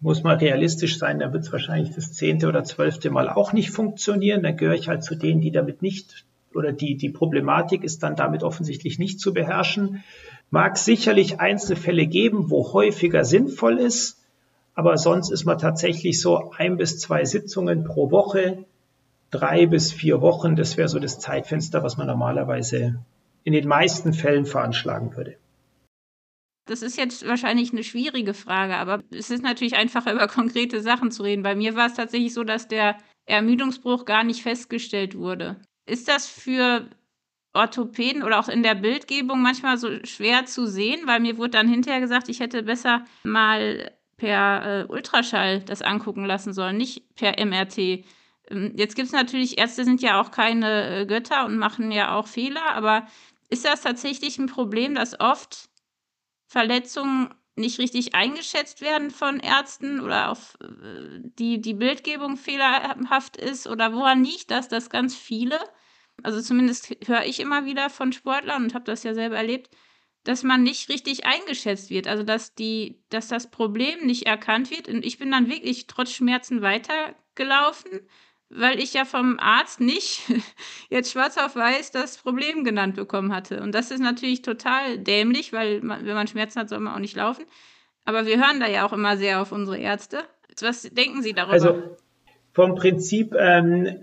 muss man realistisch sein, dann wird es wahrscheinlich das zehnte oder zwölfte Mal auch nicht funktionieren. Dann gehöre ich halt zu denen, die damit nicht oder die, die Problematik ist dann damit offensichtlich nicht zu beherrschen. Mag sicherlich Einzelfälle geben, wo häufiger sinnvoll ist, aber sonst ist man tatsächlich so ein bis zwei Sitzungen pro Woche, drei bis vier Wochen. Das wäre so das Zeitfenster, was man normalerweise in den meisten Fällen veranschlagen würde. Das ist jetzt wahrscheinlich eine schwierige Frage, aber es ist natürlich einfacher, über konkrete Sachen zu reden. Bei mir war es tatsächlich so, dass der Ermüdungsbruch gar nicht festgestellt wurde. Ist das für Orthopäden oder auch in der Bildgebung manchmal so schwer zu sehen, weil mir wurde dann hinterher gesagt, ich hätte besser mal per äh, Ultraschall das angucken lassen sollen, nicht per MRT. Ähm, jetzt gibt es natürlich, Ärzte sind ja auch keine äh, Götter und machen ja auch Fehler, aber ist das tatsächlich ein Problem, dass oft Verletzungen nicht richtig eingeschätzt werden von Ärzten oder auf äh, die, die Bildgebung fehlerhaft ist oder woran liegt das, dass ganz viele, also zumindest höre ich immer wieder von Sportlern und habe das ja selber erlebt, dass man nicht richtig eingeschätzt wird, also dass die, dass das Problem nicht erkannt wird. Und ich bin dann wirklich trotz Schmerzen weitergelaufen weil ich ja vom Arzt nicht jetzt schwarz auf weiß das Problem genannt bekommen hatte. Und das ist natürlich total dämlich, weil man, wenn man Schmerzen hat, soll man auch nicht laufen. Aber wir hören da ja auch immer sehr auf unsere Ärzte. Was denken Sie darüber? Also vom Prinzip ähm,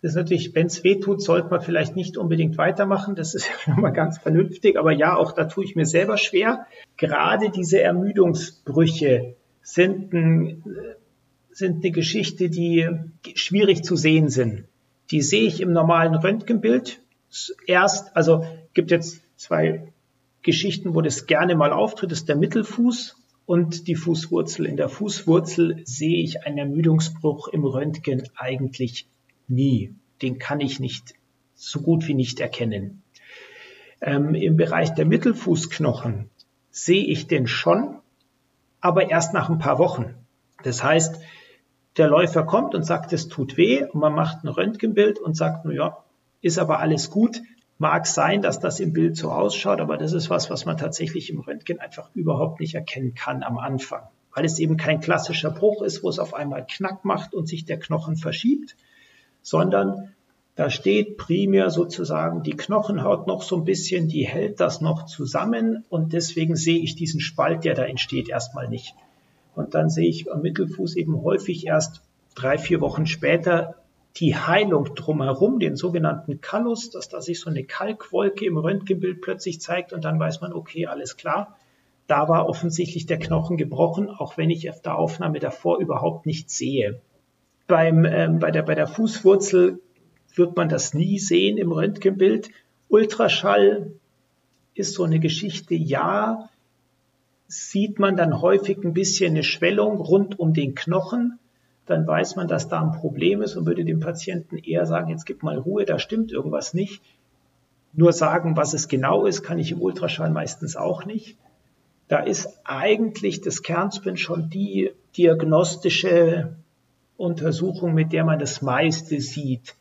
ist natürlich, wenn es weh tut, sollte man vielleicht nicht unbedingt weitermachen. Das ist ja schon mal ganz vernünftig. Aber ja, auch da tue ich mir selber schwer. Gerade diese Ermüdungsbrüche sind ein sind eine Geschichte, die schwierig zu sehen sind. Die sehe ich im normalen Röntgenbild erst, also gibt jetzt zwei Geschichten, wo das gerne mal auftritt, ist der Mittelfuß und die Fußwurzel. In der Fußwurzel sehe ich einen Ermüdungsbruch im Röntgen eigentlich nie. Den kann ich nicht so gut wie nicht erkennen. Ähm, Im Bereich der Mittelfußknochen sehe ich den schon, aber erst nach ein paar Wochen. Das heißt, der Läufer kommt und sagt, es tut weh und man macht ein Röntgenbild und sagt, na ja, ist aber alles gut. Mag sein, dass das im Bild so ausschaut, aber das ist was, was man tatsächlich im Röntgen einfach überhaupt nicht erkennen kann am Anfang, weil es eben kein klassischer Bruch ist, wo es auf einmal Knack macht und sich der Knochen verschiebt, sondern da steht primär sozusagen die Knochenhaut noch so ein bisschen, die hält das noch zusammen und deswegen sehe ich diesen Spalt, der da entsteht, erstmal nicht. Und dann sehe ich am Mittelfuß eben häufig erst drei, vier Wochen später die Heilung drumherum, den sogenannten Kallus, dass da sich so eine Kalkwolke im Röntgenbild plötzlich zeigt und dann weiß man, okay, alles klar, da war offensichtlich der Knochen gebrochen, auch wenn ich auf der Aufnahme davor überhaupt nichts sehe. Beim, ähm, bei, der, bei der Fußwurzel wird man das nie sehen im Röntgenbild. Ultraschall ist so eine Geschichte, ja, sieht man dann häufig ein bisschen eine Schwellung rund um den Knochen. Dann weiß man, dass da ein Problem ist und würde dem Patienten eher sagen, jetzt gib mal Ruhe, da stimmt irgendwas nicht. Nur sagen, was es genau ist, kann ich im Ultraschall meistens auch nicht. Da ist eigentlich das Kernspin schon die diagnostische Untersuchung, mit der man das meiste sieht.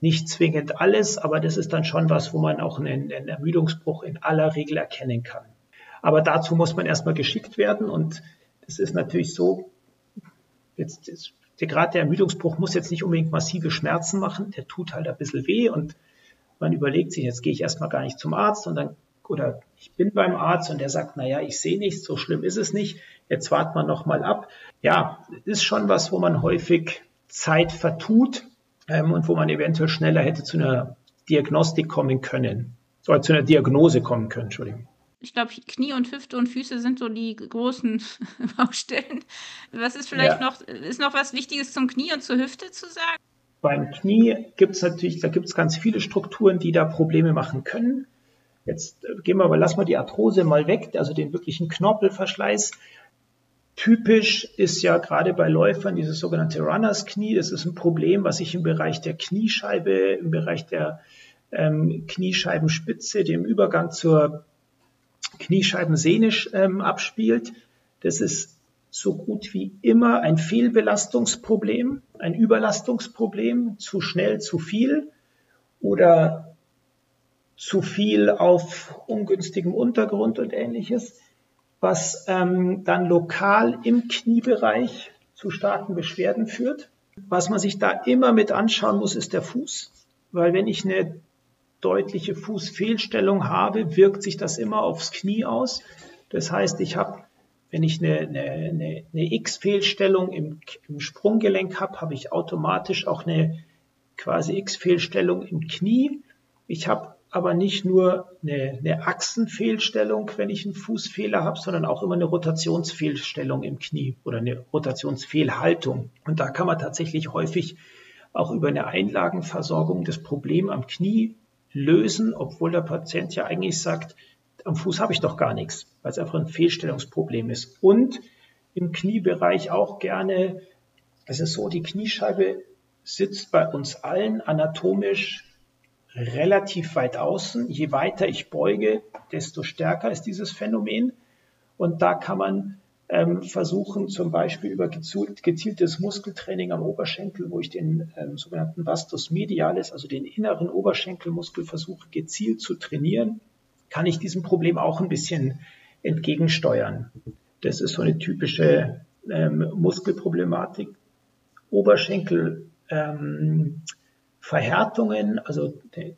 Nicht zwingend alles, aber das ist dann schon was, wo man auch einen, einen Ermüdungsbruch in aller Regel erkennen kann. Aber dazu muss man erstmal geschickt werden. Und es ist natürlich so, jetzt, jetzt gerade der Ermüdungsbruch muss jetzt nicht unbedingt massive Schmerzen machen, der tut halt ein bisschen weh und man überlegt sich, jetzt gehe ich erstmal gar nicht zum Arzt und dann, oder ich bin beim Arzt und der sagt, naja, ich sehe nichts, so schlimm ist es nicht, jetzt wartet man nochmal ab. Ja, ist schon was, wo man häufig Zeit vertut ähm, und wo man eventuell schneller hätte zu einer Diagnostik kommen können, oder zu einer Diagnose kommen können, Entschuldigung ich glaube, Knie und Hüfte und Füße sind so die großen Baustellen. Was ist vielleicht ja. noch, ist noch was Wichtiges zum Knie und zur Hüfte zu sagen? Beim Knie gibt es natürlich, da gibt es ganz viele Strukturen, die da Probleme machen können. Jetzt äh, gehen wir aber, lassen wir die Arthrose mal weg, also den wirklichen Knorpelverschleiß. Typisch ist ja gerade bei Läufern dieses sogenannte Runners Knie. Das ist ein Problem, was sich im Bereich der Kniescheibe, im Bereich der ähm, Kniescheibenspitze, dem Übergang zur Kniescheibensehne ähm, abspielt. Das ist so gut wie immer ein Fehlbelastungsproblem, ein Überlastungsproblem, zu schnell, zu viel oder zu viel auf ungünstigem Untergrund und ähnliches, was ähm, dann lokal im Kniebereich zu starken Beschwerden führt. Was man sich da immer mit anschauen muss, ist der Fuß, weil wenn ich eine deutliche Fußfehlstellung habe, wirkt sich das immer aufs Knie aus. Das heißt, ich habe, wenn ich eine, eine, eine, X-Fehlstellung im, im Sprunggelenk habe, habe ich automatisch auch eine quasi X-Fehlstellung im Knie. Ich habe aber nicht nur eine, eine Achsenfehlstellung, wenn ich einen Fußfehler habe, sondern auch immer eine Rotationsfehlstellung im Knie oder eine Rotationsfehlhaltung. Und da kann man tatsächlich häufig auch über eine Einlagenversorgung das Problem am Knie lösen, obwohl der Patient ja eigentlich sagt, am Fuß habe ich doch gar nichts, weil es einfach ein Fehlstellungsproblem ist. Und im Kniebereich auch gerne, es ist so, die Kniescheibe sitzt bei uns allen anatomisch relativ weit außen. Je weiter ich beuge, desto stärker ist dieses Phänomen. Und da kann man versuchen, zum Beispiel über gezieltes Muskeltraining am Oberschenkel, wo ich den ähm, sogenannten Vastus medialis, also den inneren Oberschenkelmuskel versuche gezielt zu trainieren, kann ich diesem Problem auch ein bisschen entgegensteuern. Das ist so eine typische ähm, Muskelproblematik. Oberschenkel ähm, also de,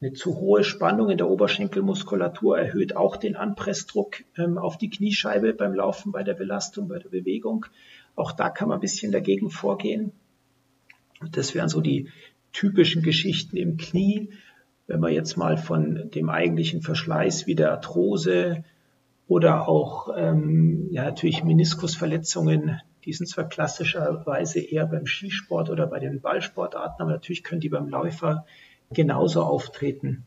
eine zu hohe Spannung in der Oberschenkelmuskulatur erhöht auch den Anpressdruck ähm, auf die Kniescheibe beim Laufen, bei der Belastung, bei der Bewegung. Auch da kann man ein bisschen dagegen vorgehen. Und das wären so die typischen Geschichten im Knie. Wenn wir jetzt mal von dem eigentlichen Verschleiß wie der Arthrose oder auch ähm, ja, natürlich Meniskusverletzungen, die sind zwar klassischerweise eher beim Skisport oder bei den Ballsportarten, aber natürlich können die beim Läufer genauso auftreten,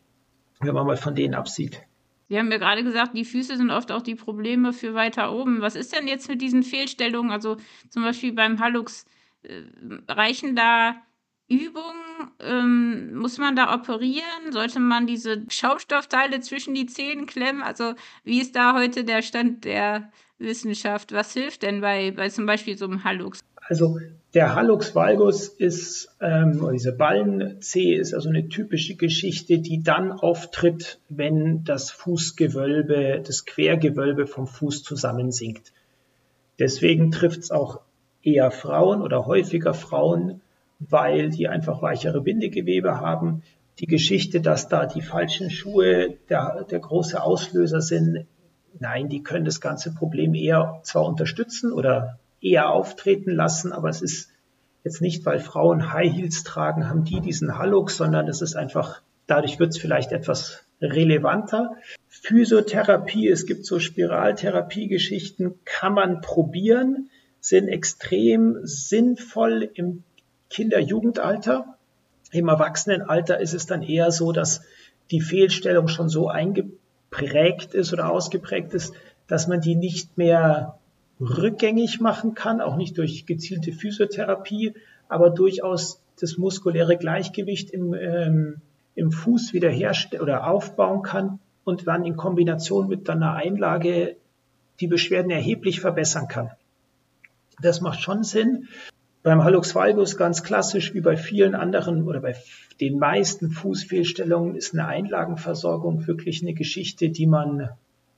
wenn man mal von denen absieht. Sie haben mir gerade gesagt, die Füße sind oft auch die Probleme für weiter oben. Was ist denn jetzt mit diesen Fehlstellungen? Also zum Beispiel beim Hallux, äh, reichen da Übungen? Ähm, muss man da operieren? Sollte man diese Schaumstoffteile zwischen die Zähne klemmen? Also wie ist da heute der Stand der Wissenschaft? Was hilft denn bei, bei zum Beispiel so einem Hallux? Also der Hallux valgus ist, ähm, diese Ballenzehe ist also eine typische Geschichte, die dann auftritt, wenn das Fußgewölbe, das Quergewölbe vom Fuß zusammensinkt. Deswegen trifft es auch eher Frauen oder häufiger Frauen, weil die einfach weichere Bindegewebe haben. Die Geschichte, dass da die falschen Schuhe der, der große Auslöser sind, nein, die können das ganze Problem eher zwar unterstützen oder eher auftreten lassen, aber es ist jetzt nicht, weil Frauen High Heels tragen, haben die diesen Hallux, sondern es ist einfach, dadurch wird es vielleicht etwas relevanter. Physiotherapie, es gibt so Spiraltherapie-Geschichten, kann man probieren, sind extrem sinnvoll im Kinder-Jugendalter. Im Erwachsenenalter ist es dann eher so, dass die Fehlstellung schon so eingeprägt ist oder ausgeprägt ist, dass man die nicht mehr rückgängig machen kann, auch nicht durch gezielte Physiotherapie, aber durchaus das muskuläre Gleichgewicht im, ähm, im Fuß wiederherstellen oder aufbauen kann und dann in Kombination mit einer Einlage die Beschwerden erheblich verbessern kann. Das macht schon Sinn. Beim Hallux valgus ganz klassisch wie bei vielen anderen oder bei den meisten Fußfehlstellungen ist eine Einlagenversorgung wirklich eine Geschichte, die man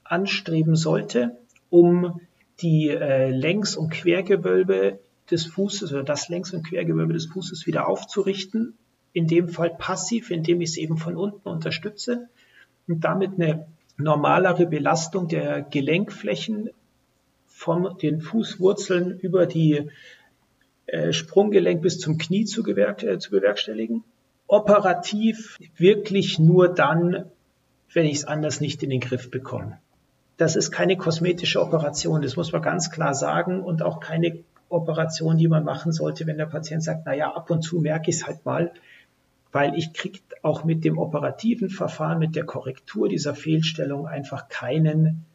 anstreben sollte, um die äh, Längs- und Quergewölbe des Fußes oder das Längs- und Quergewölbe des Fußes wieder aufzurichten. In dem Fall passiv, indem ich es eben von unten unterstütze und damit eine normalere Belastung der Gelenkflächen von den Fußwurzeln über die äh, Sprunggelenk bis zum Knie zu, äh, zu bewerkstelligen. Operativ wirklich nur dann, wenn ich es anders nicht in den Griff bekomme. Das ist keine kosmetische Operation, das muss man ganz klar sagen und auch keine Operation, die man machen sollte, wenn der Patient sagt, na ja, ab und zu merke ich es halt mal, weil ich kriege auch mit dem operativen Verfahren, mit der Korrektur dieser Fehlstellung einfach keinen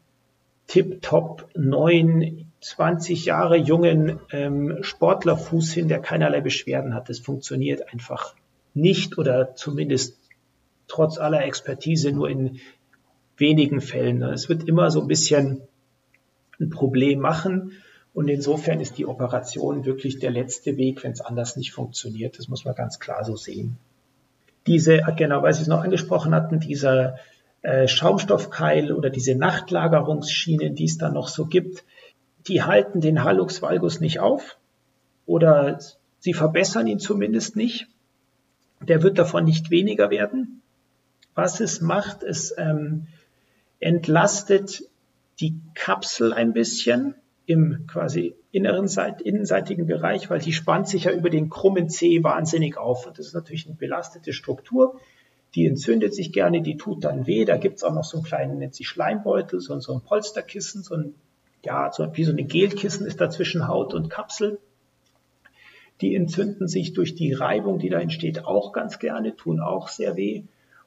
tip-top neuen, 20 Jahre jungen ähm, Sportlerfuß hin, der keinerlei Beschwerden hat. Das funktioniert einfach nicht oder zumindest trotz aller Expertise nur in wenigen Fällen. Es wird immer so ein bisschen ein Problem machen. Und insofern ist die Operation wirklich der letzte Weg, wenn es anders nicht funktioniert. Das muss man ganz klar so sehen. Diese, genau, weil Sie es noch angesprochen hatten, dieser äh, Schaumstoffkeil oder diese Nachtlagerungsschienen, die es da noch so gibt, die halten den Hallux valgus nicht auf oder sie verbessern ihn zumindest nicht. Der wird davon nicht weniger werden. Was es macht, es ähm, entlastet die Kapsel ein bisschen im quasi inneren Seit innenseitigen Bereich, weil die spannt sich ja über den krummen C wahnsinnig auf. Und das ist natürlich eine belastete Struktur. Die entzündet sich gerne, die tut dann weh. Da gibt's auch noch so einen kleinen, nennt sich Schleimbeutel, so, so ein Polsterkissen, so ein, ja, so, wie so eine Gelkissen ist da zwischen Haut und Kapsel. Die entzünden sich durch die Reibung, die da entsteht, auch ganz gerne, tun auch sehr weh.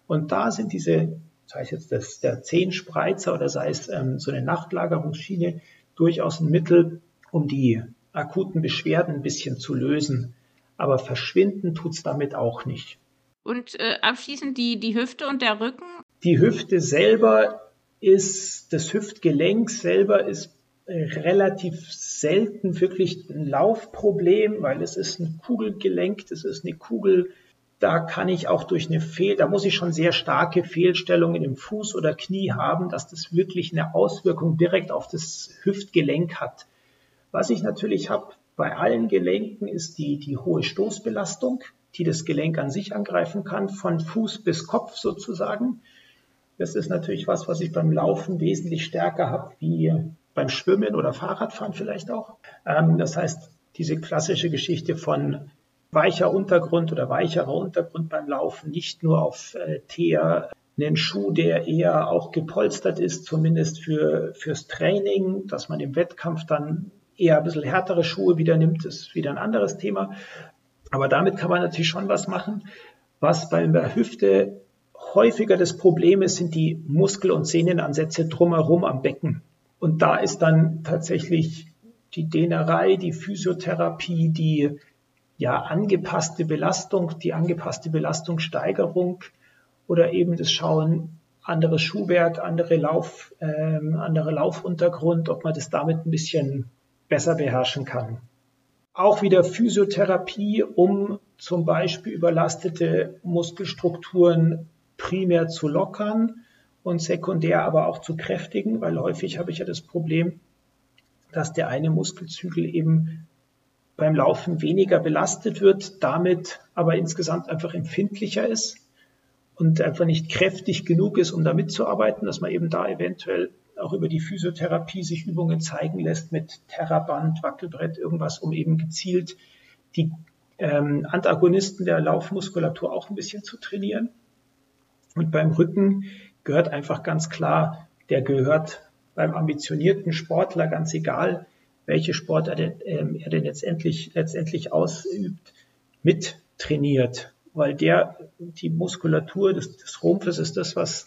Und da sind diese, sei es jetzt das, der Zehenspreizer oder sei es ähm, so eine Nachtlagerungsschiene, durchaus ein Mittel, um die akuten Beschwerden ein bisschen zu lösen. Aber verschwinden tut's damit auch nicht. Und äh, abschließend die, die Hüfte und der Rücken? Die Hüfte selber ist, das Hüftgelenk selber ist äh, relativ selten wirklich ein Laufproblem, weil es ist ein Kugelgelenk, das ist eine Kugel, da kann ich auch durch eine Fehl, da muss ich schon sehr starke Fehlstellungen im Fuß oder Knie haben, dass das wirklich eine Auswirkung direkt auf das Hüftgelenk hat. Was ich natürlich habe bei allen Gelenken ist die, die hohe Stoßbelastung, die das Gelenk an sich angreifen kann, von Fuß bis Kopf sozusagen. Das ist natürlich was, was ich beim Laufen wesentlich stärker habe wie beim Schwimmen oder Fahrradfahren vielleicht auch. Ähm, das heißt, diese klassische Geschichte von weicher Untergrund oder weicherer Untergrund beim Laufen, nicht nur auf äh, Teer, einen Schuh, der eher auch gepolstert ist, zumindest für, fürs Training, dass man im Wettkampf dann eher ein bisschen härtere Schuhe wieder nimmt, ist wieder ein anderes Thema. Aber damit kann man natürlich schon was machen. Was bei der Hüfte häufiger das Problem ist, sind die Muskel- und Sehnenansätze drumherum am Becken. Und da ist dann tatsächlich die Dehnerei, die Physiotherapie, die ja angepasste Belastung, die angepasste Belastungssteigerung oder eben das Schauen, anderes Schuhwerk, andere Lauf, ähm, andere Laufuntergrund, ob man das damit ein bisschen besser beherrschen kann. Auch wieder Physiotherapie, um zum Beispiel überlastete Muskelstrukturen primär zu lockern und sekundär aber auch zu kräftigen, weil häufig habe ich ja das Problem, dass der eine Muskelzügel eben beim Laufen weniger belastet wird, damit aber insgesamt einfach empfindlicher ist und einfach nicht kräftig genug ist, um da mitzuarbeiten, dass man eben da eventuell auch über die Physiotherapie sich Übungen zeigen lässt mit Terraband, Wackelbrett, irgendwas, um eben gezielt die ähm, Antagonisten der Laufmuskulatur auch ein bisschen zu trainieren. Und beim Rücken gehört einfach ganz klar, der gehört beim ambitionierten Sportler, ganz egal, welche Sportart er, ähm, er denn letztendlich, letztendlich ausübt, mit trainiert, weil der, die Muskulatur des, des Rumpfes ist das, was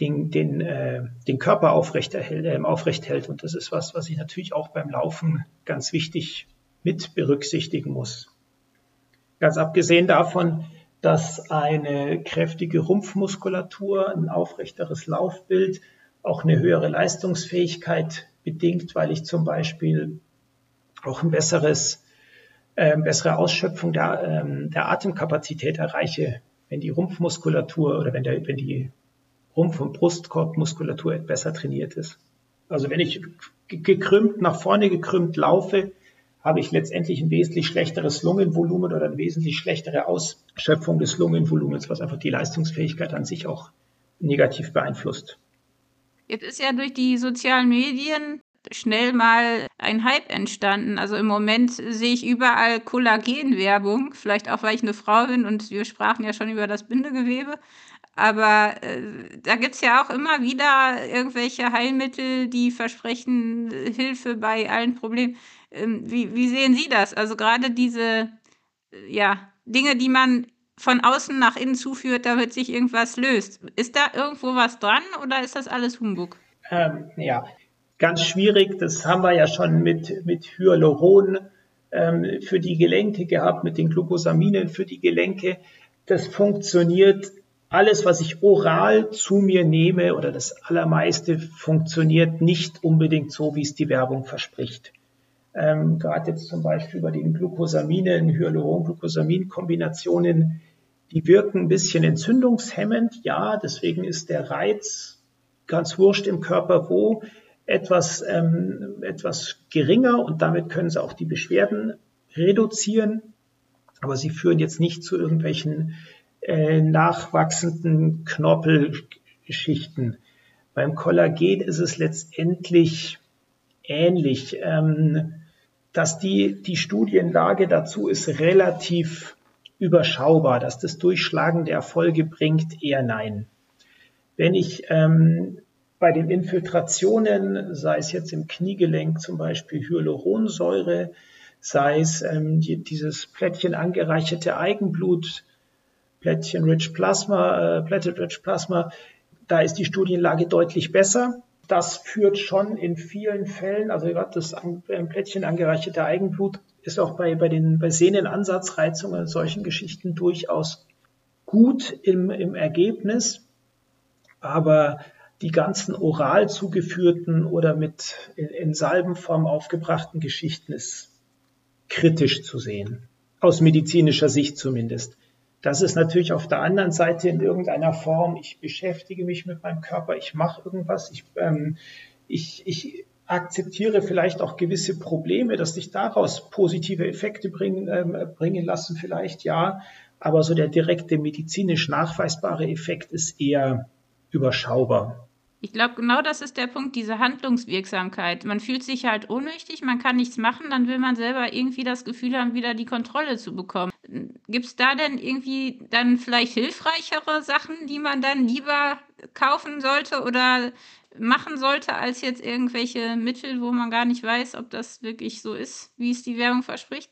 den, den, äh, den Körper aufrecht, erhält, äh, aufrecht hält. Und das ist was, was ich natürlich auch beim Laufen ganz wichtig mit berücksichtigen muss. Ganz abgesehen davon, dass eine kräftige Rumpfmuskulatur, ein aufrechteres Laufbild, auch eine höhere Leistungsfähigkeit bedingt, weil ich zum Beispiel auch ein besseres, äh, bessere Ausschöpfung der, ähm, der Atemkapazität erreiche, wenn die Rumpfmuskulatur oder wenn, der, wenn die Rumpf- und Brustkorbmuskulatur besser trainiert ist. Also wenn ich gekrümmt, nach vorne gekrümmt laufe, habe ich letztendlich ein wesentlich schlechteres Lungenvolumen oder eine wesentlich schlechtere Ausschöpfung des Lungenvolumens, was einfach die Leistungsfähigkeit an sich auch negativ beeinflusst. Jetzt ist ja durch die sozialen Medien schnell mal ein Hype entstanden. Also im Moment sehe ich überall Kollagenwerbung, vielleicht auch weil ich eine Frau bin und wir sprachen ja schon über das Bindegewebe. Aber äh, da gibt es ja auch immer wieder irgendwelche Heilmittel, die versprechen Hilfe bei allen Problemen. Ähm, wie, wie sehen Sie das? Also gerade diese äh, ja, Dinge, die man von außen nach innen zuführt, damit sich irgendwas löst. Ist da irgendwo was dran oder ist das alles Humbug? Ähm, ja, ganz schwierig. Das haben wir ja schon mit, mit Hyaluron ähm, für die Gelenke gehabt, mit den Glucosaminen für die Gelenke. Das funktioniert. Alles, was ich oral zu mir nehme oder das allermeiste funktioniert nicht unbedingt so, wie es die Werbung verspricht. Ähm, gerade jetzt zum Beispiel bei den Glucosaminen, Hyaluron-Glucosamin-Kombinationen, die wirken ein bisschen entzündungshemmend. Ja, deswegen ist der Reiz ganz wurscht im Körper wo etwas, ähm, etwas geringer und damit können sie auch die Beschwerden reduzieren. Aber sie führen jetzt nicht zu irgendwelchen äh, nachwachsenden Knorpelschichten. Beim Kollagen ist es letztendlich ähnlich. Ähm, dass die, die Studienlage dazu ist relativ überschaubar, dass das Durchschlagen der Erfolge bringt, eher nein. Wenn ich ähm, bei den Infiltrationen, sei es jetzt im Kniegelenk zum Beispiel Hyaluronsäure, sei es ähm, die, dieses Plättchen angereicherte Eigenblut, Plättchen Rich Plasma, äh, Platelet Rich Plasma, da ist die Studienlage deutlich besser das führt schon in vielen Fällen, also gerade das Plättchen angereicherte Eigenblut ist auch bei, bei den bei Sehnenansatzreizungen und solchen Geschichten durchaus gut im, im Ergebnis. Aber die ganzen oral zugeführten oder mit in, in Salbenform aufgebrachten Geschichten ist kritisch zu sehen. Aus medizinischer Sicht zumindest. Das ist natürlich auf der anderen Seite in irgendeiner Form, ich beschäftige mich mit meinem Körper, ich mache irgendwas, ich, ähm, ich, ich akzeptiere vielleicht auch gewisse Probleme, dass sich daraus positive Effekte bringen, ähm, bringen lassen, vielleicht ja. Aber so der direkte medizinisch nachweisbare Effekt ist eher überschaubar. Ich glaube, genau das ist der Punkt, diese Handlungswirksamkeit. Man fühlt sich halt ohnmächtig, man kann nichts machen, dann will man selber irgendwie das Gefühl haben, wieder die Kontrolle zu bekommen. Gibt es da denn irgendwie dann vielleicht hilfreichere Sachen, die man dann lieber kaufen sollte oder machen sollte, als jetzt irgendwelche Mittel, wo man gar nicht weiß, ob das wirklich so ist, wie es die Werbung verspricht?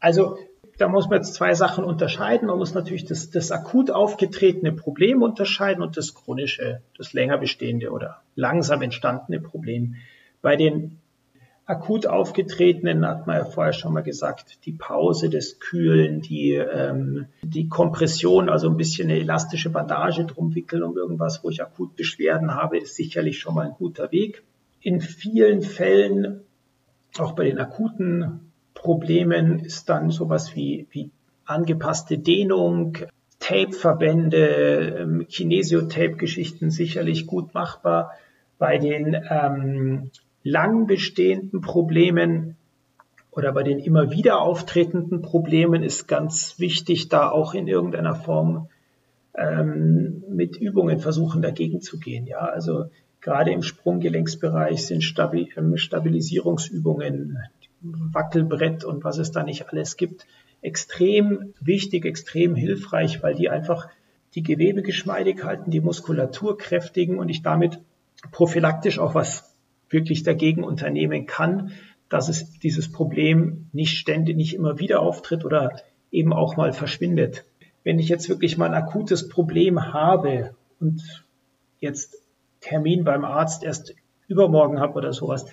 Also da muss man jetzt zwei Sachen unterscheiden. Man muss natürlich das, das akut aufgetretene Problem unterscheiden und das chronische, das länger bestehende oder langsam entstandene Problem. Bei den akut aufgetretenen hat man ja vorher schon mal gesagt, die Pause, das Kühlen, die, ähm, die Kompression, also ein bisschen eine elastische Bandage drum wickeln um irgendwas, wo ich akut Beschwerden habe, ist sicherlich schon mal ein guter Weg. In vielen Fällen, auch bei den akuten Problemen ist dann sowas wie, wie angepasste Dehnung, Tape-Verbände, ähm, Kinesiotape-Geschichten sicherlich gut machbar. Bei den ähm, lang bestehenden Problemen oder bei den immer wieder auftretenden Problemen ist ganz wichtig, da auch in irgendeiner Form ähm, mit Übungen versuchen dagegen zu gehen. Ja, also gerade im Sprunggelenksbereich sind Stabil ähm, Stabilisierungsübungen, Wackelbrett und was es da nicht alles gibt, extrem wichtig, extrem hilfreich, weil die einfach die Gewebe geschmeidig halten, die Muskulatur kräftigen und ich damit prophylaktisch auch was wirklich dagegen unternehmen kann, dass es dieses Problem nicht ständig, nicht immer wieder auftritt oder eben auch mal verschwindet. Wenn ich jetzt wirklich mal ein akutes Problem habe und jetzt Termin beim Arzt erst übermorgen habe oder sowas,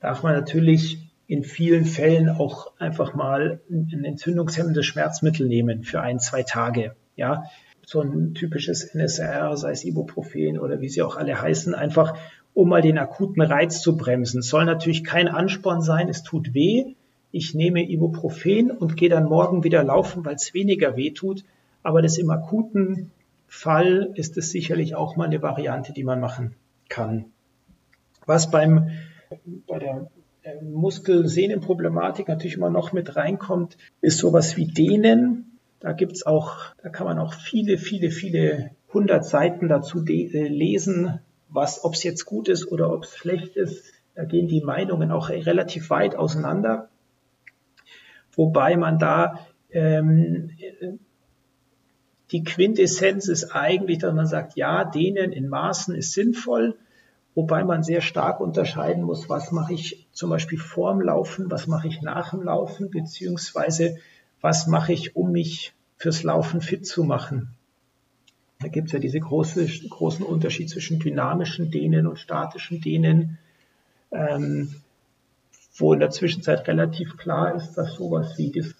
darf man natürlich in vielen Fällen auch einfach mal ein entzündungshemmendes Schmerzmittel nehmen für ein, zwei Tage. Ja, so ein typisches NSR, sei es Ibuprofen oder wie sie auch alle heißen, einfach um mal den akuten Reiz zu bremsen. Soll natürlich kein Ansporn sein, es tut weh. Ich nehme Ibuprofen und gehe dann morgen wieder laufen, weil es weniger weh tut. Aber das im akuten Fall ist es sicherlich auch mal eine Variante, die man machen kann. Was beim, bei der Muskel-Sehnen-Problematik natürlich immer noch mit reinkommt, ist sowas wie Dehnen. Da gibt's auch, da kann man auch viele, viele, viele hundert Seiten dazu äh, lesen, was, ob es jetzt gut ist oder ob es schlecht ist. Da gehen die Meinungen auch relativ weit auseinander. Wobei man da ähm, die Quintessenz ist eigentlich, dass man sagt, ja, denen in Maßen ist sinnvoll, wobei man sehr stark unterscheiden muss, was mache ich zum Beispiel vorm Laufen, was mache ich nach dem Laufen, beziehungsweise was mache ich, um mich fürs Laufen fit zu machen. Da gibt es ja diese große, großen Unterschied zwischen dynamischen Dehnen und statischen Dehnen, ähm, wo in der Zwischenzeit relativ klar ist, dass sowas wie das,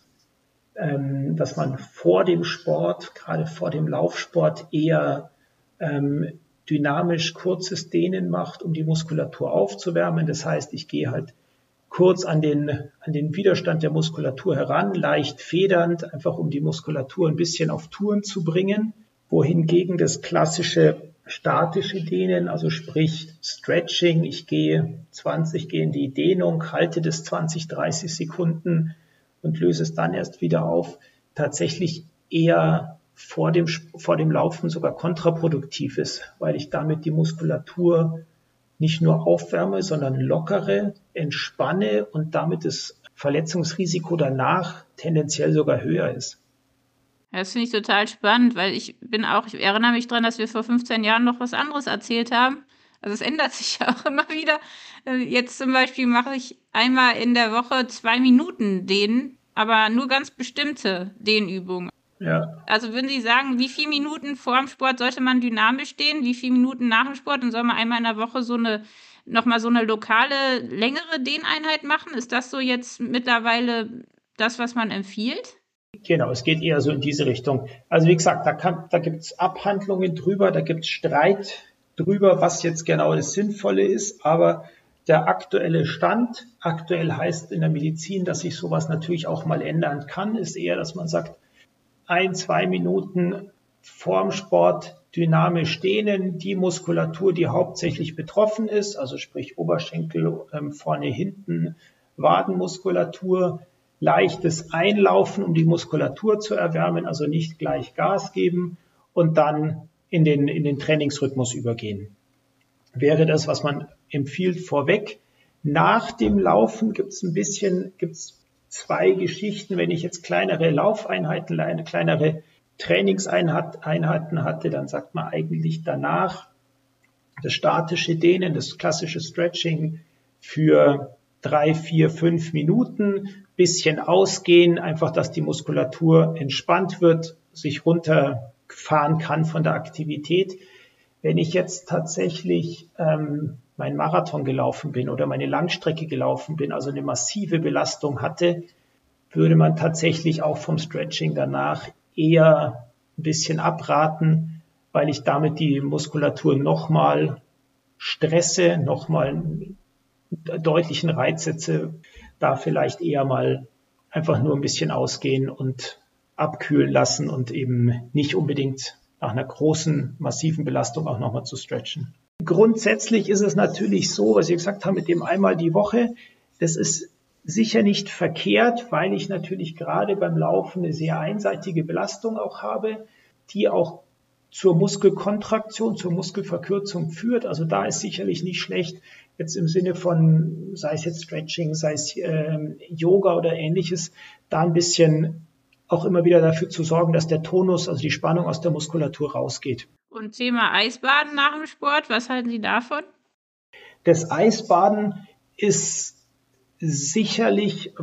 ähm, dass man vor dem Sport, gerade vor dem Laufsport, eher ähm, dynamisch kurzes Dehnen macht, um die Muskulatur aufzuwärmen. Das heißt, ich gehe halt kurz an den, an den Widerstand der Muskulatur heran, leicht federnd, einfach um die Muskulatur ein bisschen auf Touren zu bringen wohingegen das klassische statische Dehnen, also sprich Stretching, ich gehe 20, gehe in die Dehnung, halte das 20, 30 Sekunden und löse es dann erst wieder auf, tatsächlich eher vor dem, vor dem Laufen sogar kontraproduktiv ist, weil ich damit die Muskulatur nicht nur aufwärme, sondern lockere, entspanne und damit das Verletzungsrisiko danach tendenziell sogar höher ist. Das finde ich total spannend, weil ich bin auch, ich erinnere mich daran, dass wir vor 15 Jahren noch was anderes erzählt haben. Also es ändert sich ja auch immer wieder. Äh, jetzt zum Beispiel mache ich einmal in der Woche zwei Minuten Dehnen, aber nur ganz bestimmte Dehnübungen. Ja. Also würden Sie sagen, wie viele Minuten vor dem Sport sollte man dynamisch dehnen, wie viele Minuten nach dem Sport und soll man einmal in der Woche so eine nochmal so eine lokale, längere Dehneinheit machen? Ist das so jetzt mittlerweile das, was man empfiehlt? Genau, es geht eher so in diese Richtung. Also wie gesagt, da, kann, da gibt es Abhandlungen drüber, da gibt es Streit drüber, was jetzt genau das Sinnvolle ist, aber der aktuelle Stand, aktuell heißt in der Medizin, dass sich sowas natürlich auch mal ändern kann, ist eher, dass man sagt, ein, zwei Minuten vorm Sport dynamisch dehnen, die Muskulatur, die hauptsächlich betroffen ist, also sprich Oberschenkel, ähm, vorne, hinten, Wadenmuskulatur, leichtes Einlaufen, um die Muskulatur zu erwärmen, also nicht gleich Gas geben und dann in den, in den Trainingsrhythmus übergehen. Wäre das, was man empfiehlt, vorweg. Nach dem Laufen gibt es ein bisschen, gibt es zwei Geschichten. Wenn ich jetzt kleinere Laufeinheiten, eine kleinere Trainingseinheiten hatte, dann sagt man eigentlich danach das statische Dehnen, das klassische Stretching für drei, vier, fünf Minuten, bisschen ausgehen, einfach, dass die Muskulatur entspannt wird, sich runterfahren kann von der Aktivität. Wenn ich jetzt tatsächlich ähm, meinen Marathon gelaufen bin oder meine Langstrecke gelaufen bin, also eine massive Belastung hatte, würde man tatsächlich auch vom Stretching danach eher ein bisschen abraten, weil ich damit die Muskulatur nochmal stresse, nochmal deutlichen Reiz setze, da vielleicht eher mal einfach nur ein bisschen ausgehen und abkühlen lassen und eben nicht unbedingt nach einer großen, massiven Belastung auch nochmal zu stretchen. Grundsätzlich ist es natürlich so, was Sie gesagt haben, mit dem einmal die Woche, das ist sicher nicht verkehrt, weil ich natürlich gerade beim Laufen eine sehr einseitige Belastung auch habe, die auch zur Muskelkontraktion, zur Muskelverkürzung führt. Also da ist sicherlich nicht schlecht, jetzt im Sinne von, sei es jetzt Stretching, sei es äh, Yoga oder ähnliches, da ein bisschen auch immer wieder dafür zu sorgen, dass der Tonus, also die Spannung aus der Muskulatur rausgeht. Und Thema Eisbaden nach dem Sport, was halten Sie davon? Das Eisbaden ist sicherlich,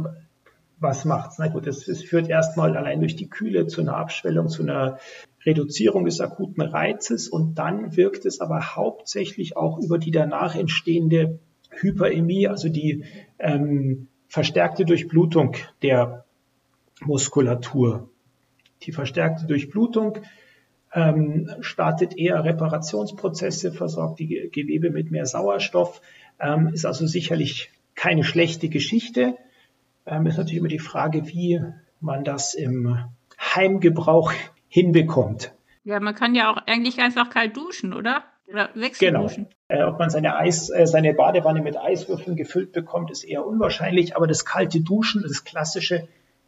was macht's? Na gut, es, führt erstmal allein durch die Kühle zu einer Abschwellung, zu einer Reduzierung des akuten Reizes und dann wirkt es aber hauptsächlich auch über die danach entstehende Hyperämie, also die ähm, verstärkte Durchblutung der Muskulatur. Die verstärkte Durchblutung ähm, startet eher Reparationsprozesse, versorgt die Gewebe mit mehr Sauerstoff, ähm, ist also sicherlich keine schlechte Geschichte. Ähm, ist natürlich immer die Frage, wie man das im Heimgebrauch hinbekommt. Ja, man kann ja auch eigentlich einfach kalt duschen, oder? Oder wechselduschen. Genau. Äh, ob man seine, Eis, äh, seine Badewanne mit Eiswürfeln gefüllt bekommt, ist eher unwahrscheinlich. Aber das kalte Duschen, das klassische,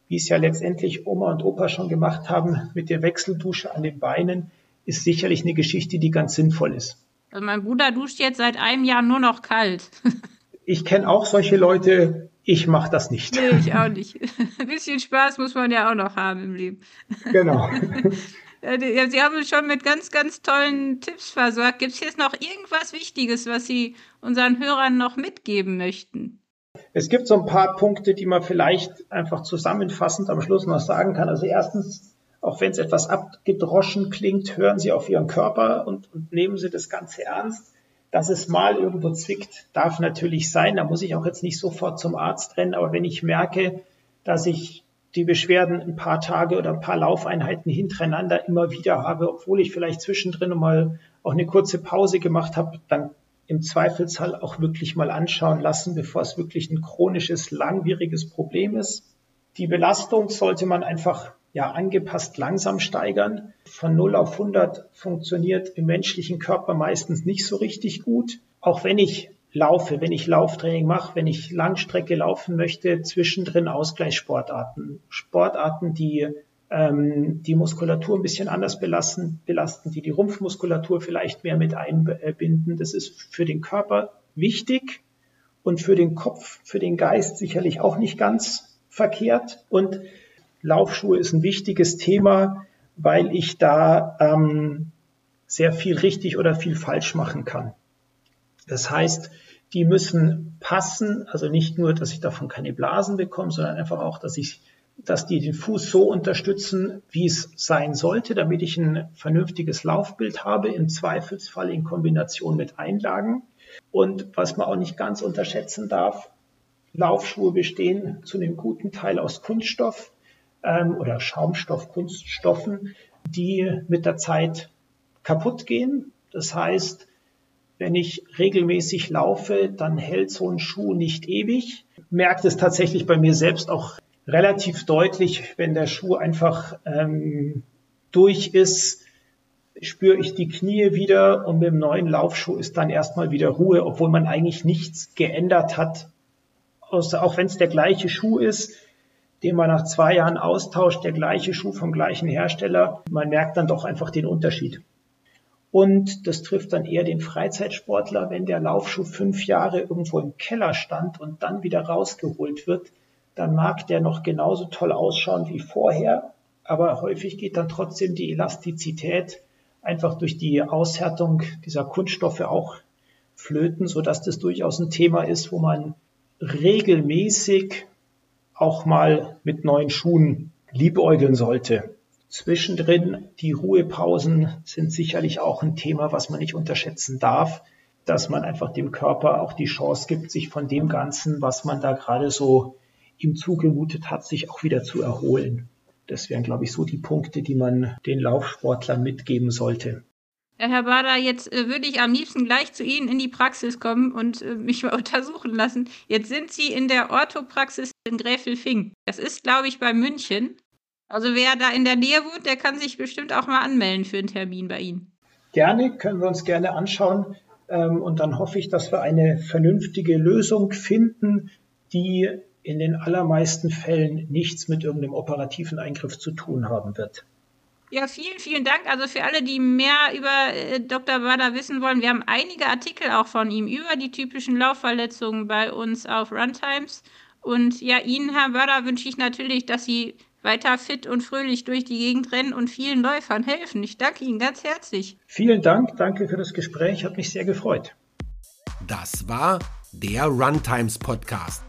wie es ja letztendlich Oma und Opa schon gemacht haben, mit der Wechseldusche an den Beinen, ist sicherlich eine Geschichte, die ganz sinnvoll ist. Also mein Bruder duscht jetzt seit einem Jahr nur noch kalt. ich kenne auch solche Leute, ich mache das nicht. Nee, ich auch nicht. Ein bisschen Spaß muss man ja auch noch haben im Leben. Genau. Sie haben uns schon mit ganz, ganz tollen Tipps versorgt. Gibt es jetzt noch irgendwas Wichtiges, was Sie unseren Hörern noch mitgeben möchten? Es gibt so ein paar Punkte, die man vielleicht einfach zusammenfassend am Schluss noch sagen kann. Also erstens, auch wenn es etwas abgedroschen klingt, hören Sie auf Ihren Körper und, und nehmen Sie das Ganze ernst. Dass es mal irgendwo zwickt, darf natürlich sein. Da muss ich auch jetzt nicht sofort zum Arzt rennen. Aber wenn ich merke, dass ich die Beschwerden ein paar Tage oder ein paar Laufeinheiten hintereinander immer wieder habe, obwohl ich vielleicht zwischendrin mal auch eine kurze Pause gemacht habe, dann im Zweifelsfall auch wirklich mal anschauen lassen, bevor es wirklich ein chronisches, langwieriges Problem ist. Die Belastung sollte man einfach ja angepasst langsam steigern. Von 0 auf 100 funktioniert im menschlichen Körper meistens nicht so richtig gut. Auch wenn ich laufe, wenn ich Lauftraining mache, wenn ich Langstrecke laufen möchte, zwischendrin Ausgleichssportarten. Sportarten, die ähm, die Muskulatur ein bisschen anders belasten, belasten, die die Rumpfmuskulatur vielleicht mehr mit einbinden. Das ist für den Körper wichtig und für den Kopf, für den Geist sicherlich auch nicht ganz verkehrt. Und Laufschuhe ist ein wichtiges Thema, weil ich da ähm, sehr viel richtig oder viel falsch machen kann. Das heißt, die müssen passen, also nicht nur, dass ich davon keine Blasen bekomme, sondern einfach auch, dass ich, dass die den Fuß so unterstützen, wie es sein sollte, damit ich ein vernünftiges Laufbild habe, im Zweifelsfall in Kombination mit Einlagen. Und was man auch nicht ganz unterschätzen darf, Laufschuhe bestehen zu einem guten Teil aus Kunststoff ähm, oder Schaumstoff-Kunststoffen, die mit der Zeit kaputt gehen. Das heißt, wenn ich regelmäßig laufe, dann hält so ein Schuh nicht ewig. Merkt es tatsächlich bei mir selbst auch relativ deutlich, wenn der Schuh einfach ähm, durch ist, spüre ich die Knie wieder und mit dem neuen Laufschuh ist dann erstmal wieder Ruhe, obwohl man eigentlich nichts geändert hat. Außer, auch wenn es der gleiche Schuh ist, den man nach zwei Jahren austauscht, der gleiche Schuh vom gleichen Hersteller, man merkt dann doch einfach den Unterschied. Und das trifft dann eher den Freizeitsportler, wenn der Laufschuh fünf Jahre irgendwo im Keller stand und dann wieder rausgeholt wird, dann mag der noch genauso toll ausschauen wie vorher, aber häufig geht dann trotzdem die Elastizität einfach durch die Aushärtung dieser Kunststoffe auch flöten, sodass das durchaus ein Thema ist, wo man regelmäßig auch mal mit neuen Schuhen liebäugeln sollte. Zwischendrin die Ruhepausen sind sicherlich auch ein Thema, was man nicht unterschätzen darf, dass man einfach dem Körper auch die Chance gibt, sich von dem Ganzen, was man da gerade so ihm zugemutet hat, sich auch wieder zu erholen. Das wären, glaube ich, so die Punkte, die man den Laufsportlern mitgeben sollte. Herr Bader, jetzt äh, würde ich am liebsten gleich zu Ihnen in die Praxis kommen und äh, mich mal untersuchen lassen. Jetzt sind Sie in der Orthopraxis in Gräfelfing. Das ist, glaube ich, bei München. Also wer da in der Nähe wohnt, der kann sich bestimmt auch mal anmelden für einen Termin bei Ihnen. Gerne, können wir uns gerne anschauen. Ähm, und dann hoffe ich, dass wir eine vernünftige Lösung finden, die in den allermeisten Fällen nichts mit irgendeinem operativen Eingriff zu tun haben wird. Ja, vielen, vielen Dank. Also für alle, die mehr über äh, Dr. Bader wissen wollen, wir haben einige Artikel auch von ihm über die typischen Laufverletzungen bei uns auf Runtimes. Und ja, Ihnen, Herr Bader, wünsche ich natürlich, dass Sie weiter fit und fröhlich durch die Gegend rennen und vielen Läufern helfen. Ich danke Ihnen ganz herzlich. Vielen Dank, danke für das Gespräch, hat mich sehr gefreut. Das war der Runtimes Podcast.